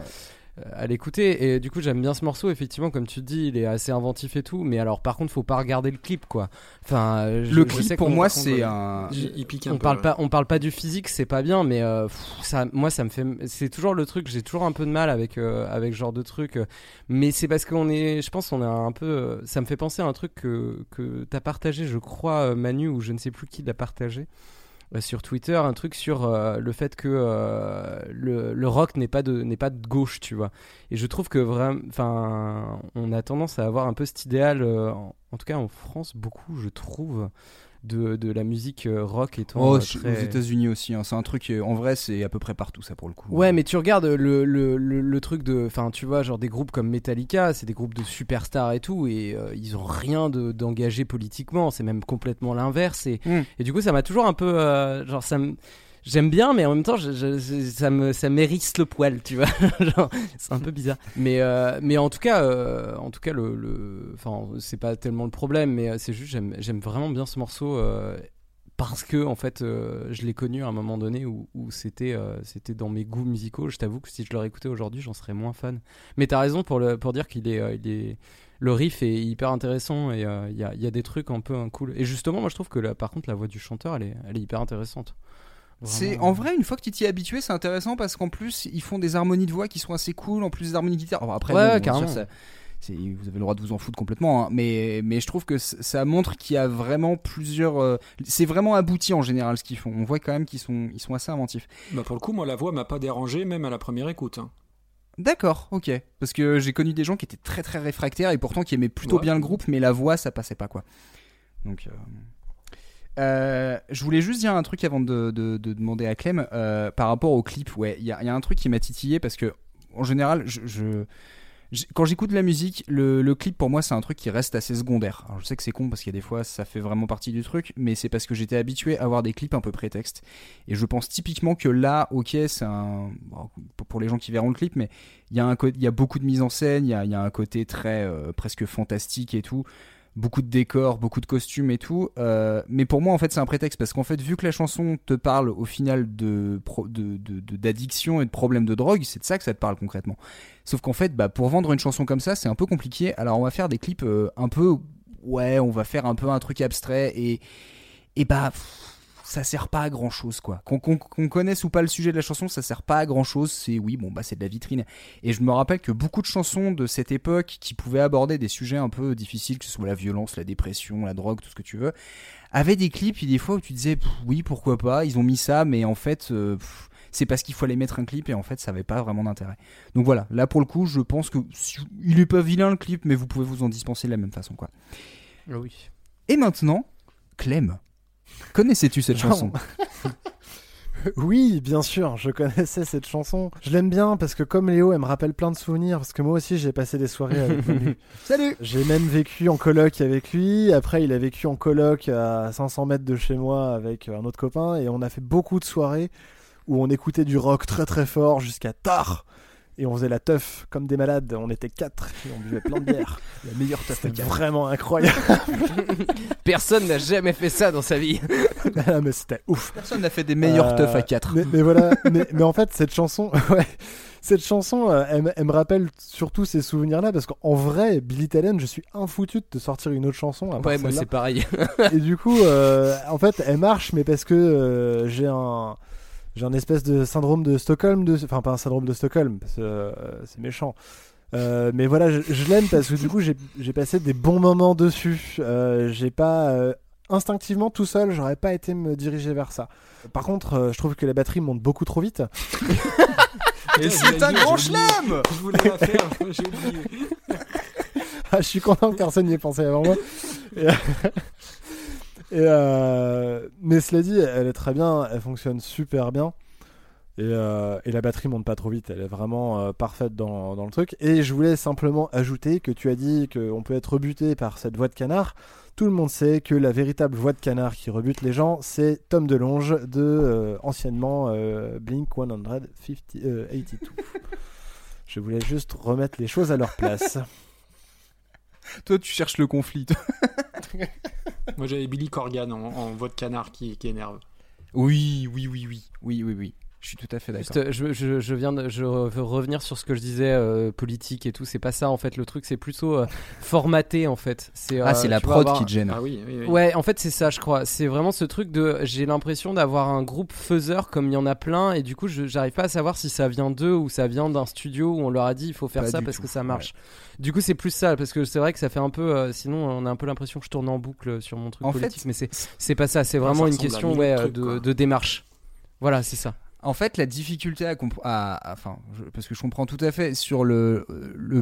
Speaker 7: Euh, à l'écouter et du coup j'aime bien ce morceau effectivement comme tu dis il est assez inventif et tout mais alors par contre faut pas regarder le clip quoi enfin euh, je-
Speaker 1: Le
Speaker 7: je
Speaker 1: clip
Speaker 7: sais
Speaker 1: pour moi c'est un
Speaker 5: Il, il pique un
Speaker 7: on
Speaker 5: peu.
Speaker 7: parle
Speaker 5: ouais.
Speaker 7: pas on parle pas du physique c'est pas bien mais euh, pff, ça moi ça me fait c'est toujours le truc j'ai toujours un peu de mal avec euh, avec ce genre de truc euh, mais c'est parce qu'on est je pense on est un peu euh, ça me fait penser à un truc que que t'as partagé je crois euh, Manu ou je ne sais plus qui l'a partagé euh, sur Twitter un truc sur euh, le fait que euh, le, rock n'est pas de n'est pas de gauche tu vois. Et je trouve que vraiment enfin on a tendance à avoir un peu cet idéal euh, en tout cas en France beaucoup je trouve de, de la musique euh, rock étant
Speaker 1: Oh,
Speaker 7: euh, très-
Speaker 1: aux États-Unis aussi, hein. c'est un truc. En vrai, c'est à peu près partout ça pour le coup.
Speaker 7: Ouais, mais tu regardes le, le, le, le truc de. Enfin, tu vois, genre des groupes comme Metallica, c'est des groupes de superstars et tout, et euh, ils ont rien de- d'engagé politiquement, c'est même complètement l'inverse. Et,
Speaker 1: Mm.
Speaker 7: et du coup, ça m'a toujours un peu. euh, genre, ça me. J'aime bien, mais en même temps, ça me m'hérisse le poil, tu vois. C'est un peu bizarre. Mais euh, mais en tout cas, euh, en tout cas, c'est pas tellement le problème, mais euh, c'est juste j'aime vraiment bien ce morceau euh, parce que en fait, je l'ai connu à un moment donné où, c'était dans mes goûts musicaux. Je t'avoue que si je l'aurais écouté aujourd'hui, j'en serais moins fan. Mais t'as raison pour dire qu'il est le riff est hyper intéressant et il y, a, des trucs un peu cool. Et justement, moi je trouve que par contre la voix du chanteur elle est hyper intéressante.
Speaker 1: C'est en vrai une fois que tu t'y es habitué, c'est intéressant parce qu'en plus ils font des harmonies de voix qui sont assez cool, en plus des harmonies de guitare. Après,
Speaker 7: Ouais,
Speaker 1: bon, sûr, ça- vous avez le droit de vous en foutre complètement, hein, mais mais je trouve que ça montre qu'il y a vraiment plusieurs. euh, c'est vraiment abouti en général ce qu'ils font. On voit quand même qu'ils sont ils sont assez inventifs.
Speaker 5: Bah pour le coup, moi la voix m'a pas dérangé même à la première écoute. hein.
Speaker 1: D'accord, ok. Parce que j'ai connu des gens qui étaient très très réfractaires et pourtant qui aimaient plutôt
Speaker 5: Ouais.
Speaker 1: bien le groupe, mais la voix ça passait pas quoi. Donc. euh, euh, je voulais juste dire un truc avant de, de- de demander à Clem euh, par rapport au clip. Ouais, il y a, un truc qui m'a titillé parce que en général, quand j'écoute de la musique, le, clip pour moi c'est un truc qui reste assez secondaire. Je sais que c'est con parce qu'il y a des fois ça fait vraiment partie du truc, mais c'est parce que j'étais habitué à voir des clips un peu prétexte. Et je pense typiquement que là, ok, c'est un pour- les gens qui verront le clip, mais il y a beaucoup de mise en scène, il y a, il y a un côté très euh, presque fantastique et tout beaucoup de décors, beaucoup de costumes et tout. euh, mais pour moi, en fait, c'est un prétexte parce qu'en fait, vu que la chanson te parle au final de d'addiction et de problèmes de drogue, c'est de ça que ça te parle concrètement. Sauf qu'en fait, bah, pour vendre une chanson comme ça, c'est un peu compliqué. Alors, on va faire des clips euh, un peu, ouais, on va faire un peu un truc abstrait et et bah. Ça sert pas à grand chose quoi. Qu'on connaisse ou pas le sujet de la chanson, ça sert pas à grand chose. C'est oui, bon bah c'est de la vitrine. Et je me rappelle que beaucoup de chansons de cette époque qui pouvaient aborder des sujets un peu difficiles, que ce soit la violence, la dépression, la drogue, tout ce que tu veux, avaient des clips, puis des fois où tu disais pff, oui, pourquoi pas, ils ont mis ça, mais en fait, euh, c'est parce qu'il fallait mettre un clip et en fait, ça avait pas vraiment d'intérêt. Donc voilà, là pour le coup, je pense que il est pas vilain le clip, mais vous pouvez vous en dispenser de la même façon quoi.
Speaker 7: Oui.
Speaker 1: Et maintenant, Clem, connaissais-tu cette chanson?
Speaker 2: Oui, bien sûr, je connaissais cette chanson. Je l'aime bien parce que comme Léo, elle me rappelle plein de souvenirs. Parce que moi aussi, j'ai passé des soirées avec Manu.
Speaker 1: Salut
Speaker 2: J'ai même vécu en coloc avec lui. Après, il a vécu en coloc à 500 mètres de chez moi avec un autre copain. Et on a fait beaucoup de soirées où on écoutait du rock très très fort jusqu'à tard. Et on faisait la teuf comme des malades. On était quatre et on buvait plein de bière.
Speaker 1: La meilleure teuf à
Speaker 2: C'était
Speaker 1: quatre.
Speaker 2: vraiment incroyable.
Speaker 7: Personne n'a jamais fait ça dans sa vie.
Speaker 2: Ah, mais c'était ouf.
Speaker 1: Personne n'a fait des meilleures
Speaker 2: Euh,
Speaker 1: teufs à 4.
Speaker 2: Mais, mais voilà, mais, mais en fait, cette chanson, ouais, cette chanson, euh, elle, me- elle me rappelle surtout ces souvenirs-là parce qu'en vrai, Billy Talent, je suis infoutu de te sortir une autre chanson. à
Speaker 7: Ouais, moi c'est pareil.
Speaker 2: Et du coup, euh, en fait, elle marche, mais parce que euh, j'ai un. J'ai un espèce de syndrome de Stockholm, de... enfin pas un syndrome de Stockholm, parce que euh, c'est méchant. Euh, mais voilà, je, je l'aime parce que du coup j'ai passé des bons moments dessus. Euh, j'ai pas euh, instinctivement tout seul, j'aurais pas été me diriger vers ça. Par contre, euh, je trouve que la batterie monte beaucoup trop vite.
Speaker 1: Et c'est un grand chelem
Speaker 5: Je voulais la faire, j'ai oublié.
Speaker 2: Ah, je suis content que personne n'y ait pensé avant moi. Et, euh, mais cela dit, elle est très bien, elle fonctionne super bien. Et, euh, et la batterie monte pas trop vite, elle est vraiment euh, parfaite dans, dans le truc. Et je voulais simplement ajouter que tu as dit qu'on peut être rebuté par cette voix de canard. Tout le monde sait que la véritable voix de canard qui rebute les gens, c'est Tom DeLonge de anciennement Blink 182. euh, 82. je voulais juste remettre les choses à leur place.
Speaker 1: Toi, tu cherches le conflit.
Speaker 5: Moi j'avais Billy Corgan en, en canard qui, qui énerve.
Speaker 1: Oui, oui, oui, oui. Oui, oui, oui. Je suis tout à fait d'accord.
Speaker 7: Je, je, je viens de, je veux revenir sur ce que je disais euh, politique et tout. C'est pas ça en fait. Le truc, c'est plutôt euh, formaté en fait. C'est
Speaker 1: Ah,
Speaker 7: euh,
Speaker 1: c'est la
Speaker 7: tu vas
Speaker 1: prod
Speaker 7: avoir-
Speaker 1: qui te gêne.
Speaker 5: Ah oui, oui, oui.
Speaker 7: Ouais, en fait, c'est ça, je crois. C'est vraiment ce truc de. J'ai l'impression d'avoir un groupe faiseur comme il y en a plein, et du coup, je- j'arrive pas à savoir si ça vient d'eux ou ça vient d'un studio où on leur a dit il faut faire
Speaker 1: Pas
Speaker 7: ça parce
Speaker 1: tout,
Speaker 7: que ça marche. Du coup, c'est plus ça, parce que c'est vrai que ça fait un peu. euh, sinon, on a un peu l'impression que je tourne en boucle sur mon truc
Speaker 1: En
Speaker 7: politique,
Speaker 1: fait,
Speaker 7: mais c'est c'est pas ça. C'est vraiment
Speaker 5: ça
Speaker 7: une question ouais, de démarche. Voilà, c'est ça.
Speaker 1: En fait, la difficulté à comprendre, enfin, parce que je comprends tout à fait sur le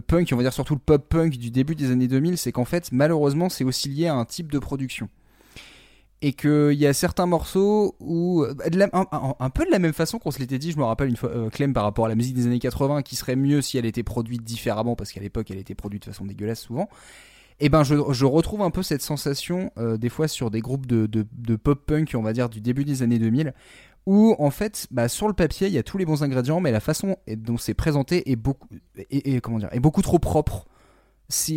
Speaker 1: punk, on va dire surtout le pop punk du début des années 2000, c'est qu'en fait, malheureusement, c'est aussi lié à un type de production. Et qu'il y a certains morceaux où, euh, de la- un, peu de la même façon qu'on se l'était dit, je me rappelle une fois, euh, Clem, par rapport à la musique des années 80, qui serait mieux si elle était produite différemment, parce qu'à l'époque, elle était produite de façon dégueulasse souvent. Et ben, je, retrouve un peu cette sensation, euh, des fois, sur des groupes de, de, de pop-punk, on va dire, du début des années 2000, où en fait, bah, sur le papier, il y a tous les bons ingrédients, mais la façon dont c'est présenté est beaucoup, est, est- comment dire, est beaucoup trop propre.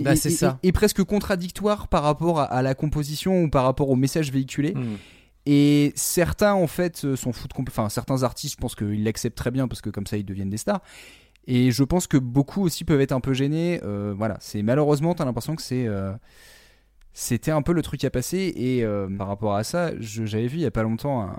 Speaker 7: Bah, c'est ça.
Speaker 1: Et, presque contradictoire par rapport à, à la composition ou par rapport au message véhiculé.
Speaker 5: Hmm.
Speaker 1: Et certains, en fait, euh, s'en foutent. Enfin, certains artistes, je pense qu'ils l'acceptent très bien parce que comme ça, ils deviennent des stars. Et je pense que beaucoup aussi peuvent être un peu gênés. Euh, voilà, c'est malheureusement, t'as l'impression que c'est. euh, C'était un peu le truc à passer. Et euh, par rapport à ça, j'avais vu il y a pas longtemps, un-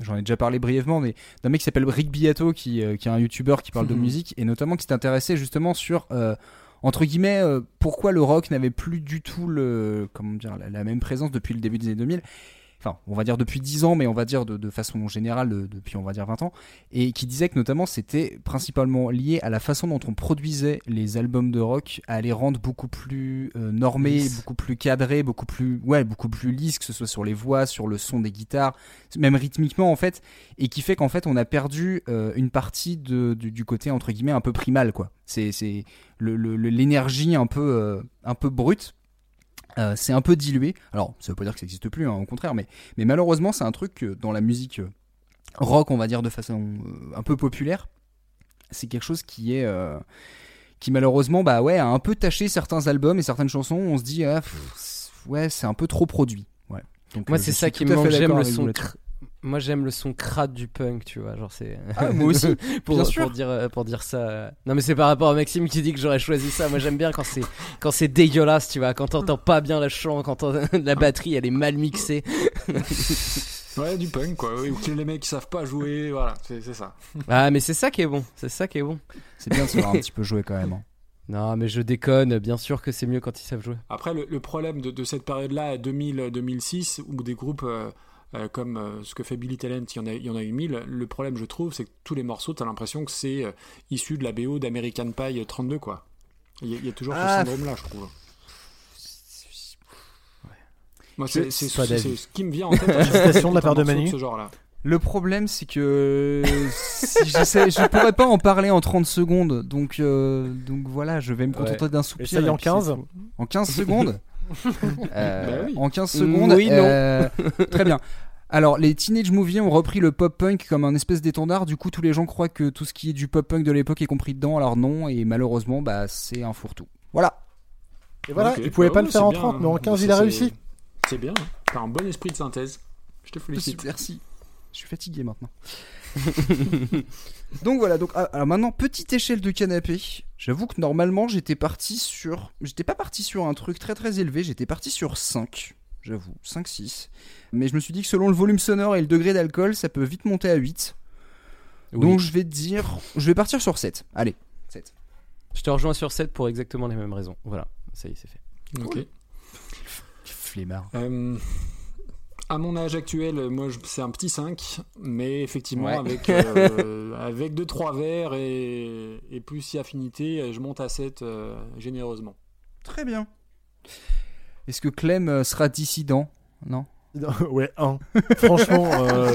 Speaker 1: j'en ai déjà parlé brièvement, mais d'un mec qui s'appelle Rick Biato, qui, euh, qui est un youtubeur qui parle de
Speaker 5: Mhm.
Speaker 1: musique, et notamment qui s'est intéressé justement sur. euh, entre guillemets, euh, pourquoi le rock n'avait plus du tout le, comment dire, la, la même présence depuis le début des années 2000 enfin on va dire depuis 10 ans mais on va dire de, de façon générale de- depuis on va dire 20 ans et qui disait que notamment c'était principalement lié à la façon dont on produisait les albums de rock à les rendre beaucoup plus euh, normés beaucoup plus cadrés beaucoup plus ouais beaucoup plus lisses que ce soit sur les voix sur le son des guitares même rythmiquement en fait et qui fait qu'en fait on a perdu euh, une partie de, du, du côté entre guillemets un peu primal quoi. C'est le- le- l'énergie un peu euh, un peu brute euh, c'est un peu dilué. Alors, ça veut pas dire que ça n'existe plus, hein, au contraire, mais, mais malheureusement, c'est un truc que dans la musique euh, rock, on va dire de façon euh, un peu populaire, c'est quelque chose qui est. euh, qui malheureusement, bah ouais, a un peu taché certains albums et certaines chansons. On se dit, ah, pff, ouais, c'est un peu trop produit. Ouais. Donc,
Speaker 7: Moi,
Speaker 1: euh,
Speaker 7: c'est ça qui me. J'aime le son. cr- Moi, j'aime le son crade du punk, tu vois. Genre, c'est.
Speaker 1: Ah, moi aussi,
Speaker 7: pour,
Speaker 1: bien sûr.
Speaker 7: pour dire euh, pour dire ça. euh. Non, mais c'est par rapport à Maxime qui dit que j'aurais choisi ça. Moi, j'aime bien quand c'est quand c'est dégueulasse, tu vois. Quand t'entends pas bien le chant, quand la batterie elle est mal mixée.
Speaker 5: Ouais, du punk quoi. Ou que les mecs qui savent pas jouer, voilà, c'est c'est ça.
Speaker 7: Ah, mais c'est ça qui est bon. C'est ça qui est bon.
Speaker 1: C'est bien de savoir un petit peu jouer quand même. hein.
Speaker 7: Non, mais je déconne. Bien sûr que c'est mieux quand ils savent jouer.
Speaker 5: Après, le, le problème de, de cette période-là, 2000-2006, où des groupes euh, euh, comme euh, ce que fait Billy Talent, il y, en a, il y en a eu mille, le problème, je trouve, c'est que tous les morceaux, t'as l'impression que c'est euh, issu de la BO d'American Pie 32, quoi. Il y, a- y toujours
Speaker 1: Ah,
Speaker 5: ce syndrome-là, je trouve. Moi, c'est ce qui me vient en tête.
Speaker 2: de la part de Manu.
Speaker 5: ce genre-là.
Speaker 1: Le problème, c'est que si je pourrais pas en parler en 30 secondes. Donc, euh, donc voilà, je vais me contenter
Speaker 7: Ouais.
Speaker 1: d'un soupir. Et
Speaker 2: en
Speaker 1: puis c'est
Speaker 2: 15.
Speaker 1: tout. En 15 secondes? Euh,
Speaker 5: Bah oui.
Speaker 1: En 15 secondes
Speaker 7: Oui, non.
Speaker 1: euh, très bien. Alors, les Teenage Movies ont repris le pop-punk comme un espèce d'étendard. Du coup, tous les gens croient que tout ce qui est du pop-punk de l'époque est compris dedans. Alors non, et malheureusement, bah, c'est un fourre-tout. Voilà.
Speaker 2: Et voilà,
Speaker 5: Ok.
Speaker 2: il pouvait
Speaker 5: Bah
Speaker 2: pas
Speaker 5: ouais,
Speaker 2: le faire en
Speaker 5: bien,
Speaker 2: 30, mais en
Speaker 5: hein.
Speaker 2: 15,
Speaker 5: Ça,
Speaker 2: il a réussi.
Speaker 5: C'est bien. hein. T'as un bon esprit de synthèse. Je te félicite.
Speaker 1: Merci. Je suis fatigué maintenant. donc voilà, donc ah, alors maintenant petite échelle de canapé. J'avoue que normalement j'étais parti sur j'étais pas parti sur un truc très très élevé, j'étais parti sur 5. J'avoue, 5 6. Mais je me suis dit que selon le volume sonore et le degré d'alcool, ça peut vite monter à 8. Donc je vais te dire je vais partir sur 7. Allez, 7.
Speaker 7: Je te rejoins sur 7 pour exactement les mêmes raisons. Voilà, ça y est, c'est fait.
Speaker 5: Ok.
Speaker 1: Flemmard.
Speaker 5: Euh, à mon âge actuel, moi, c'est un petit 5, mais effectivement,
Speaker 1: Ouais.
Speaker 5: avec, euh, avec 2-3 verres et, et plus si affinité, je monte à 7 euh, généreusement.
Speaker 1: Très bien. Est-ce que Clem euh, sera dissident? Non?
Speaker 2: Ouais, 1. Franchement, euh,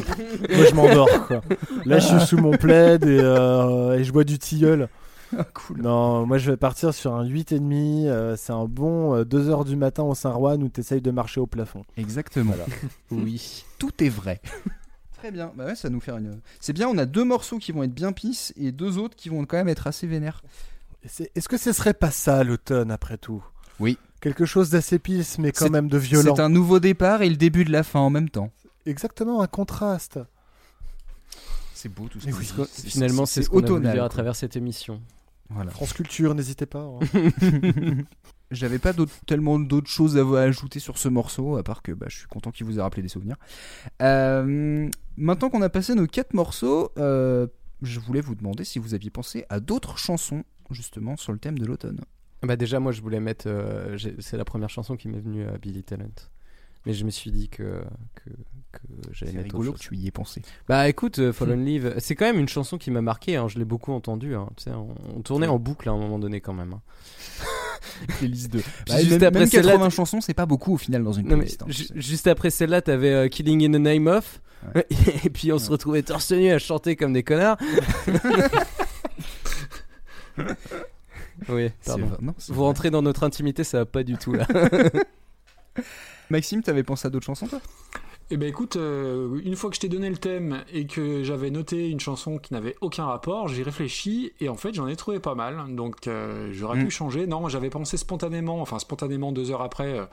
Speaker 2: moi je m'endors quoi. Là je suis sous mon plaid et, euh, et je bois du tilleul.
Speaker 1: cool.
Speaker 2: Non, moi je vais partir sur un 8,5. euh, c'est un bon 2h du matin au Saint-Rouen où t'essayes de marcher au plafond.
Speaker 1: Exactement. oui, tout est vrai. Très bien. Bah ouais, ça nous faire une. C'est bien, on a deux morceaux qui vont être bien pisse et deux autres qui vont quand même être assez vénères.
Speaker 2: Est-ce que ce serait pas ça l'automne après tout?
Speaker 1: Oui.
Speaker 2: Quelque chose d'assez pisse mais quand même de violent.
Speaker 1: C'est un nouveau départ et le début de la fin en même temps.
Speaker 2: Exactement, un contraste.
Speaker 1: C'est beau tout
Speaker 2: ça. Oui,
Speaker 7: Finalement, c'est ce qu'on a voulu dire à travers cette émission.
Speaker 1: Voilà.
Speaker 2: France Culture, n'hésitez pas. hein.
Speaker 1: J'avais pas d'autres- tellement d'autres choses à vous ajouter sur ce morceau, à part que bah, je suis content qu'il vous ait rappelé des souvenirs. Euh, maintenant qu'on a passé nos quatre morceaux, euh, je voulais vous demander si vous aviez pensé à d'autres chansons, justement, sur le thème de l'automne.
Speaker 7: Bah déjà, moi, je voulais mettre. euh, j'ai- c'est la première chanson qui m'est venue à Billy Talent. Mais je me suis dit que que, que j'allais
Speaker 1: C'est
Speaker 7: mettre
Speaker 1: rigolo
Speaker 7: autre
Speaker 1: que tu y aies pensé.
Speaker 7: Bah écoute, euh, Fallen Leave, c'est quand même une chanson qui m'a marqué. hein, Je l'ai beaucoup entendue. hein, on, on tournait en boucle à un moment donné quand même. hein.
Speaker 1: Playlist 2.
Speaker 7: Puis
Speaker 1: Bah,
Speaker 7: juste
Speaker 1: même,
Speaker 7: après
Speaker 1: même
Speaker 7: celle-là,
Speaker 1: 80
Speaker 7: t-
Speaker 1: chansons, c'est pas beaucoup au final dans une
Speaker 7: Non mais
Speaker 1: playlist. hein.
Speaker 7: ju- juste après celle-là, t'avais euh, Killing in the Name of, et puis on se retrouvait torse nu à chanter comme des connards. oui,
Speaker 1: C'est
Speaker 7: pardon.
Speaker 1: non, c'est
Speaker 7: Vous rentrez dans notre intimité, ça va pas du tout là.
Speaker 1: Maxime, t'avais pensé à d'autres chansons toi?
Speaker 5: Eh ben écoute, euh, une fois que je t'ai donné le thème et que j'avais noté une chanson qui n'avait aucun rapport, j'ai réfléchi et en fait j'en ai trouvé pas mal. Donc euh, j'aurais
Speaker 1: Mm.
Speaker 5: pu changer. Non, j'avais pensé spontanément, enfin spontanément deux heures après, euh,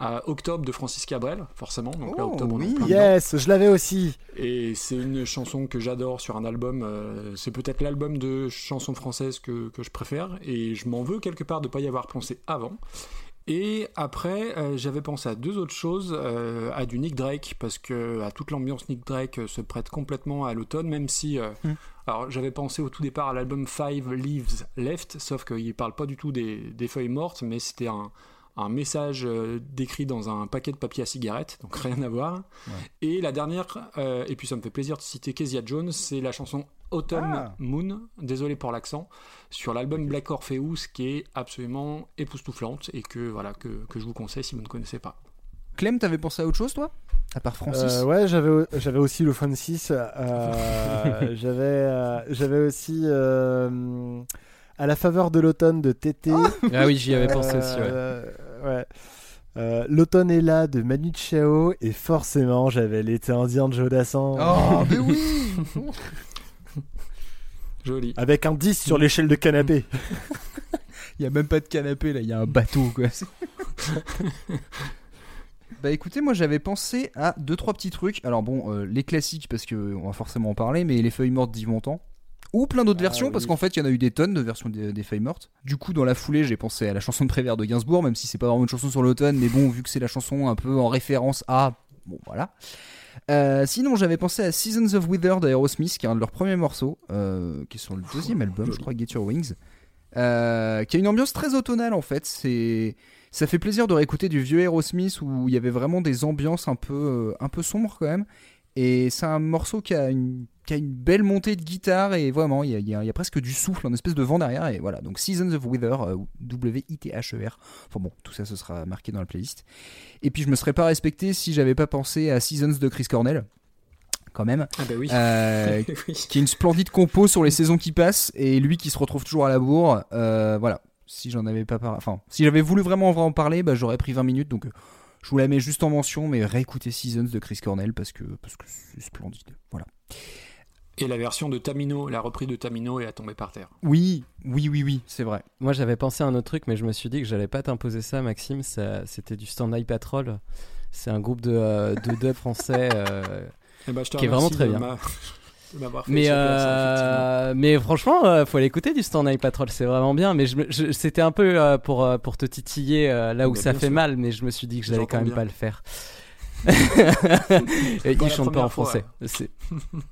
Speaker 5: à Octobre de Francis Cabrel, forcément. Donc là,
Speaker 1: Oh,
Speaker 5: Octobre, on est en
Speaker 1: oui.
Speaker 2: Yes, je l'avais aussi.
Speaker 5: Et c'est une chanson que j'adore sur un album. euh, c'est peut-être l'album de chansons françaises que, que je préfère. Et je m'en veux quelque part de ne pas y avoir pensé avant. Et après, euh, j'avais pensé à deux autres choses, euh, à du Nick Drake, parce que à toute l'ambiance Nick Drake euh, se prête complètement à l'automne, même si... euh,
Speaker 1: Mm.
Speaker 5: Alors j'avais pensé au tout départ à l'album Five Leaves Left, sauf qu'il parle pas du tout des, des feuilles mortes, mais c'était un, un message euh, décrit dans un paquet de papier à cigarette, donc rien à voir. Et la dernière, euh, et puis ça me fait plaisir de citer Kezia Jones, c'est la chanson Autumn
Speaker 1: Ah.
Speaker 5: Moon, désolé pour l'accent, sur l'album Black Orpheus, qui est absolument époustouflante et que, voilà, que, que je vous conseille si vous ne connaissez pas.
Speaker 1: Clem, t'avais pensé à autre chose toi? À part Francis?
Speaker 2: Euh, ouais, j'avais j'avais aussi le Francis. euh, j'avais euh, j'avais aussi euh, à la faveur de l'automne de Tété.
Speaker 7: Ah oui, j'y avais pensé aussi, ouais.
Speaker 2: Ouais. Euh, L'automne est là de Manu Chao et forcément j'avais l'été indien de Joe Dassin.
Speaker 1: Oh, mais oui
Speaker 5: Joli.
Speaker 2: Avec un 10 sur l'échelle de canapé.
Speaker 1: Il y a même pas de canapé là, il y a un bateau quoi. bah écoutez, moi j'avais pensé à deux trois petits trucs. Alors bon, euh, les classiques parce que on va forcément en parler, mais les feuilles mortes d'Yves Montand. Ou plein d'autres
Speaker 2: Ah,
Speaker 1: versions, parce qu'en fait il y en a eu des tonnes de versions des, des feuilles mortes. Du coup, dans la foulée, j'ai pensé à la chanson de Prévert de Gainsbourg, même si c'est pas vraiment une chanson sur l'automne, mais bon, vu que c'est la chanson un peu en référence à. Bon, voilà. Euh, sinon, j'avais pensé à Seasons of Wither d'Aerosmith, qui est un de leurs premiers morceaux, euh, qui est sur le deuxième album, je crois, Get Your Wings, euh, qui a une ambiance très automnale en fait. C'est, ça fait plaisir de réécouter du vieux Aerosmith où il y avait vraiment des ambiances un peu, un peu sombres quand même. Et c'est un morceau qui a une, qui a une belle montée de guitare et vraiment il y a, il y a- il y a presque du souffle, un espèce de vent derrière et voilà. Donc Seasons of Wither, euh, W-I-T-H-E-R. Enfin bon, tout ça ce sera marqué dans la playlist. Et puis je me serais pas respecté si j'avais pas pensé à Seasons de Chris Cornell quand même.
Speaker 5: Ah bah oui.
Speaker 1: Euh,
Speaker 5: Oui.
Speaker 1: qui est une splendide compo sur les saisons qui passent et lui qui se retrouve toujours à la bourre. Euh, voilà. Si j'en avais pas par... enfin, si j'avais voulu vraiment en parler, bah, j'aurais pris 20 minutes. Donc, euh, je vous la mets juste en mention, mais réécoutez Seasons de Chris Cornell parce que parce que c'est splendide. Voilà.
Speaker 5: Et la version de Tamino, la reprise de Tamino est à tomber par terre.
Speaker 1: Oui, oui, oui, oui, c'est vrai.
Speaker 7: Moi, j'avais pensé à un autre truc, mais je me suis dit que j'allais pas t'imposer ça, Maxime. Ça, c'était du Stand Eye Patrol. C'est un groupe de, euh, de dub français euh,
Speaker 5: Eh ben,
Speaker 7: qui est vraiment très bien.
Speaker 5: m'a- fait
Speaker 7: Mais,
Speaker 5: ça,
Speaker 7: euh, mais franchement, euh, faut l'écouter du Stand Eye Patrol, c'est vraiment bien. Mais je, je- c'était un peu euh, pour, euh, pour te titiller euh, là où
Speaker 5: Mais
Speaker 7: ça fait
Speaker 5: sûr.
Speaker 7: mal, mais je me suis dit que j'allais quand même
Speaker 5: bien.
Speaker 7: pas le faire.
Speaker 5: Pour
Speaker 7: Et
Speaker 5: la
Speaker 7: il chante pas en
Speaker 5: fois,
Speaker 7: français.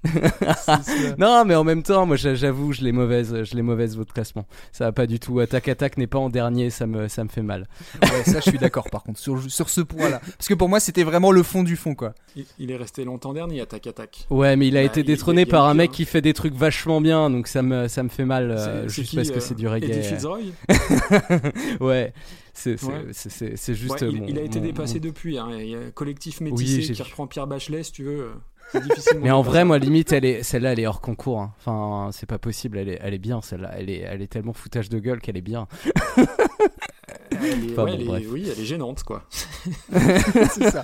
Speaker 7: Non, mais en même temps, moi j'a- j'avoue, je l'ai mauvaise, je l'ai mauvaise votre classement. Ça va pas du tout. Attaque Attaque n'est pas en dernier, ça me, ça me fait mal.
Speaker 1: Ouais, ça, je suis d'accord par contre sur, sur ce point-là. Parce que pour moi, c'était vraiment le fond du fond, quoi.
Speaker 5: Il, il est resté longtemps dernier, Attaque Attaque.
Speaker 7: Ouais, mais il a
Speaker 5: Bah,
Speaker 7: été
Speaker 5: il- il y
Speaker 7: détrôné par un mec qui fait des trucs vachement bien, donc ça me, ça me fait mal euh, juste
Speaker 5: qui,
Speaker 7: parce que
Speaker 5: euh,
Speaker 7: c'est du
Speaker 5: Eddie
Speaker 7: reggae.
Speaker 5: Fitzroy?
Speaker 7: Ouais, c'est,
Speaker 5: Ouais.
Speaker 7: juste.
Speaker 5: Ouais, il,
Speaker 7: mon-
Speaker 5: il a été
Speaker 7: mon-
Speaker 5: dépassé
Speaker 7: mon-
Speaker 5: depuis. hein. Il y a un collectif
Speaker 7: Oui,
Speaker 5: métissé
Speaker 7: j'ai
Speaker 5: qui
Speaker 7: vu.
Speaker 5: reprend Pierre Bachelet, si tu veux. euh.
Speaker 7: Mais en vrai, moi, limite, elle est, celle-là, elle est hors concours. hein. Enfin, c'est pas possible. Elle est, elle est bien, celle-là. Elle est, elle est tellement foutage de gueule qu'elle est bien.
Speaker 5: Elle est-
Speaker 7: Enfin,
Speaker 5: ouais,
Speaker 7: bon,
Speaker 5: elle est-
Speaker 7: bref.
Speaker 5: oui, elle est gênante, quoi.
Speaker 1: c'est ça.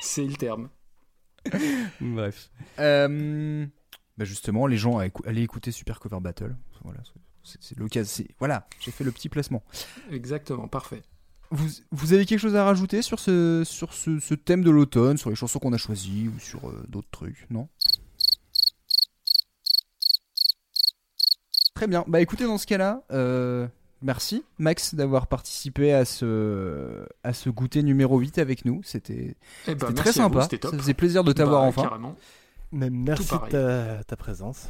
Speaker 5: C'est le terme.
Speaker 7: Bref.
Speaker 1: Euh, bah justement, les gens allaient écouter Super Cover Battle. Voilà, c'est- l'occasion. Voilà, j'ai fait le petit placement.
Speaker 5: Exactement, parfait.
Speaker 1: Vous, vous avez quelque chose à rajouter sur ce, sur ce, ce thème de l'automne, sur les chansons qu'on a choisies ou sur euh, d'autres trucs, non? Très bien. Bah écoutez, dans ce cas-là, euh, merci Max d'avoir participé à ce, à ce goûter numéro 8 avec nous. C'était
Speaker 5: Eh ben,
Speaker 1: très
Speaker 5: vous,
Speaker 1: sympa.
Speaker 5: c'était top.
Speaker 1: Ça faisait plaisir de t'avoir
Speaker 5: Bah,
Speaker 1: enfin.
Speaker 5: Carrément.
Speaker 2: Merci de ta, ta présence.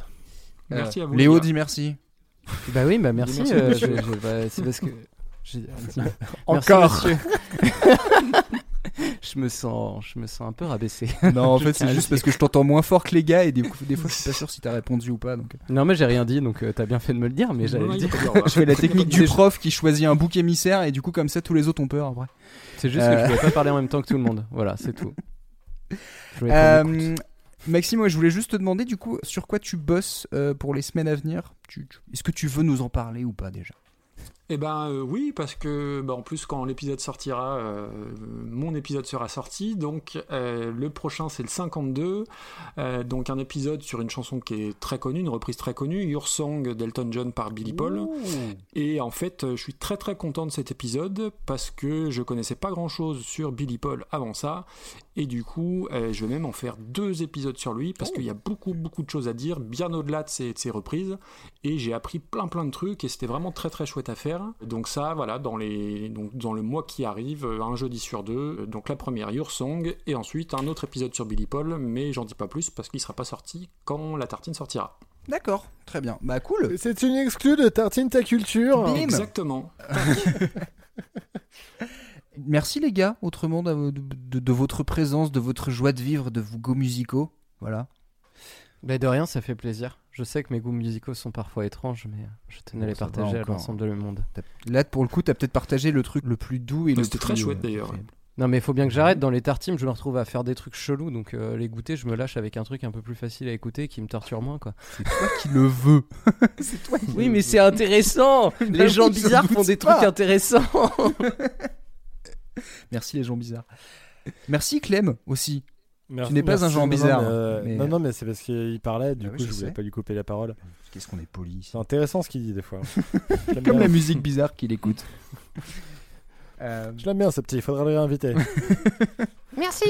Speaker 5: Merci
Speaker 1: Euh,
Speaker 5: à vous.
Speaker 1: Léo dit merci.
Speaker 7: Bah oui, bah merci.
Speaker 5: Merci,
Speaker 7: euh,
Speaker 5: monsieur.
Speaker 7: je- je- bah, c'est parce que.
Speaker 2: Encore.
Speaker 7: je me sens, je me sens un peu rabaissé.
Speaker 1: Non, en fait, c'est juste parce que je t'entends moins fort que les gars et des, des fois, je suis pas sûr si t'as répondu ou pas. Donc...
Speaker 7: Non, mais j'ai rien dit, donc euh, t'as bien fait de me le dire, mais j'allais le dire.
Speaker 1: Je fais la technique du prof qui choisit un bouc émissaire et du coup, comme ça, tous les autres ont peur après.
Speaker 7: C'est juste que
Speaker 1: Euh.
Speaker 7: je voulais pas parler en même temps que tout le monde. Voilà, c'est tout.
Speaker 1: Euh, Maxime, ouais, je voulais juste te demander du coup sur quoi tu bosses euh, pour les semaines à venir? Tu- tu- Est-ce que tu veux nous en parler ou pas déjà?
Speaker 5: Eh ben euh, oui, parce que bah, en plus quand l'épisode sortira, euh, mon épisode sera sorti. Donc euh, le prochain c'est le 52, euh, donc un épisode sur une chanson qui est très connue, une reprise très connue, Your Song d'Elton John par Billy Paul. Et en fait, je suis très très content de cet épisode parce que je connaissais pas grand chose sur Billy Paul avant ça. Et du coup, je vais même en faire deux épisodes sur lui parce qu'il y a beaucoup beaucoup de choses à dire, bien au-delà de ses, de ses reprises. Et j'ai appris plein plein de trucs et c'était vraiment très très chouette à faire. Donc ça, voilà, dans, les, donc, dans le mois qui arrive, euh, un jeudi sur deux. euh, Donc la première, Your Song, et ensuite un autre épisode sur Billy Paul, mais j'en dis pas plus parce qu'il sera pas sorti quand la tartine sortira.
Speaker 1: D'accord, très bien. Bah cool.
Speaker 2: C'est une exclue de Tartine ta culture.
Speaker 1: Bim.
Speaker 5: Exactement.
Speaker 1: Merci les gars, autrement de, de- de- de votre présence, de votre joie de vivre, de vos goûts musicaux. Voilà.
Speaker 7: Bah, de rien, ça fait plaisir. Je sais que mes goûts musicaux sont parfois étranges, mais je tenais à les partager à l'ensemble de le monde.
Speaker 1: Là, pour le coup, t'as peut-être partagé le truc le plus doux et le
Speaker 5: c'était
Speaker 1: plus,
Speaker 5: très chouette, d'ailleurs.
Speaker 7: Non, mais il faut bien que j'arrête. Dans les tartimes, je me retrouve à faire des trucs chelous, donc euh, les goûter, je me lâche avec un truc un peu plus facile à écouter qui me torture moins, quoi.
Speaker 1: C'est toi qui le veux. c'est toi qui
Speaker 7: Oui,
Speaker 1: le
Speaker 7: mais c'est intéressant Les gens bizarres font des
Speaker 1: pas.
Speaker 7: trucs intéressants
Speaker 1: Merci les gens bizarres. Merci Clem aussi.
Speaker 2: Merci-
Speaker 1: n'es pas un genre
Speaker 2: Non, non,
Speaker 1: bizarre,
Speaker 2: mais, euh,
Speaker 1: mais-
Speaker 2: Non, non, mais c'est parce qu'il parlait, du
Speaker 1: Ah oui,
Speaker 2: coup,
Speaker 1: je
Speaker 2: je voulais pas lui couper la parole.
Speaker 1: Qu'est-ce qu'on est poli.
Speaker 2: C'est intéressant ce qu'il dit des fois.
Speaker 1: Comme
Speaker 2: bien.
Speaker 1: la musique bizarre qu'il écoute. Euh,
Speaker 2: Je l'aime bien ce petit, il faudra le réinviter.
Speaker 10: Merci.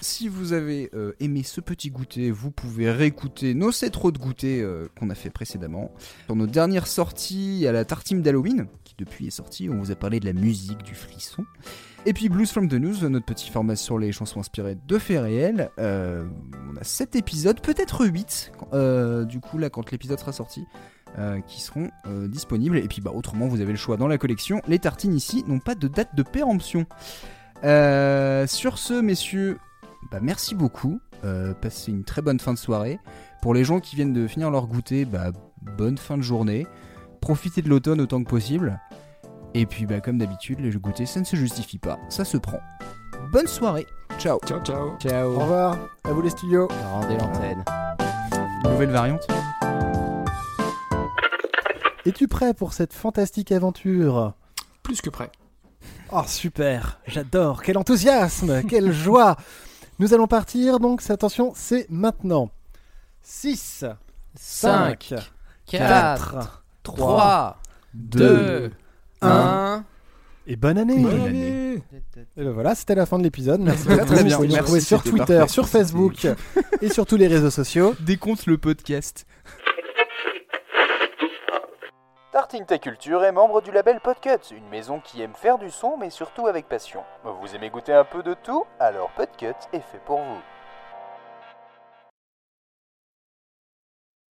Speaker 1: Si vous avez euh, aimé ce petit goûter, vous pouvez réécouter nos 7 trop de goûter euh, qu'on a fait précédemment. Dans nos dernières sorties, il y a la tartine d'Halloween, qui depuis est sortie, on vous a parlé de la musique, du frisson. Et puis Blues from the News, notre petit format sur les chansons inspirées de faits réels. Euh, on a 7 épisodes, peut-être 8, euh, du coup là quand l'épisode sera sorti. euh, qui seront disponibles et puis bah autrement vous avez le choix dans la collection les tartines ici n'ont pas de date de péremption sur ce messieurs bah, merci beaucoup. Passez une très bonne fin de soirée. Pour les gens qui viennent de finir leur goûter, bah, bonne fin de journée. Profitez de l'automne autant que possible. Et puis, bah, comme d'habitude, les goûter, ça ne se justifie pas. Ça se prend. Bonne soirée.
Speaker 11: Ciao.
Speaker 5: Ciao, ciao.
Speaker 7: Ciao.
Speaker 2: Au revoir. À vous les studios.
Speaker 7: Rendez l'antenne.
Speaker 11: Nouvelle variante.
Speaker 2: Es-tu prêt pour cette fantastique aventure?
Speaker 5: Plus que prêt.
Speaker 2: Oh super, j'adore, quel enthousiasme, quelle joie Nous allons partir, donc attention, c'est maintenant. 6, 5,
Speaker 7: 4, 3, 2, 1.
Speaker 2: Et bonne année
Speaker 5: Bonne année.
Speaker 2: Et ben voilà, c'était la fin de l'épisode. Merci
Speaker 11: Très
Speaker 2: beaucoup. Vous nous retrouver sur Twitter,
Speaker 11: parfait.
Speaker 2: sur Facebook et sur tous les réseaux sociaux.
Speaker 11: Décompte le podcast.
Speaker 1: Tartine Ta Culture est membre du label Podcut, une maison qui aime faire du son mais surtout avec passion. Vous aimez goûter un peu de tout? Alors Podcut est fait pour vous.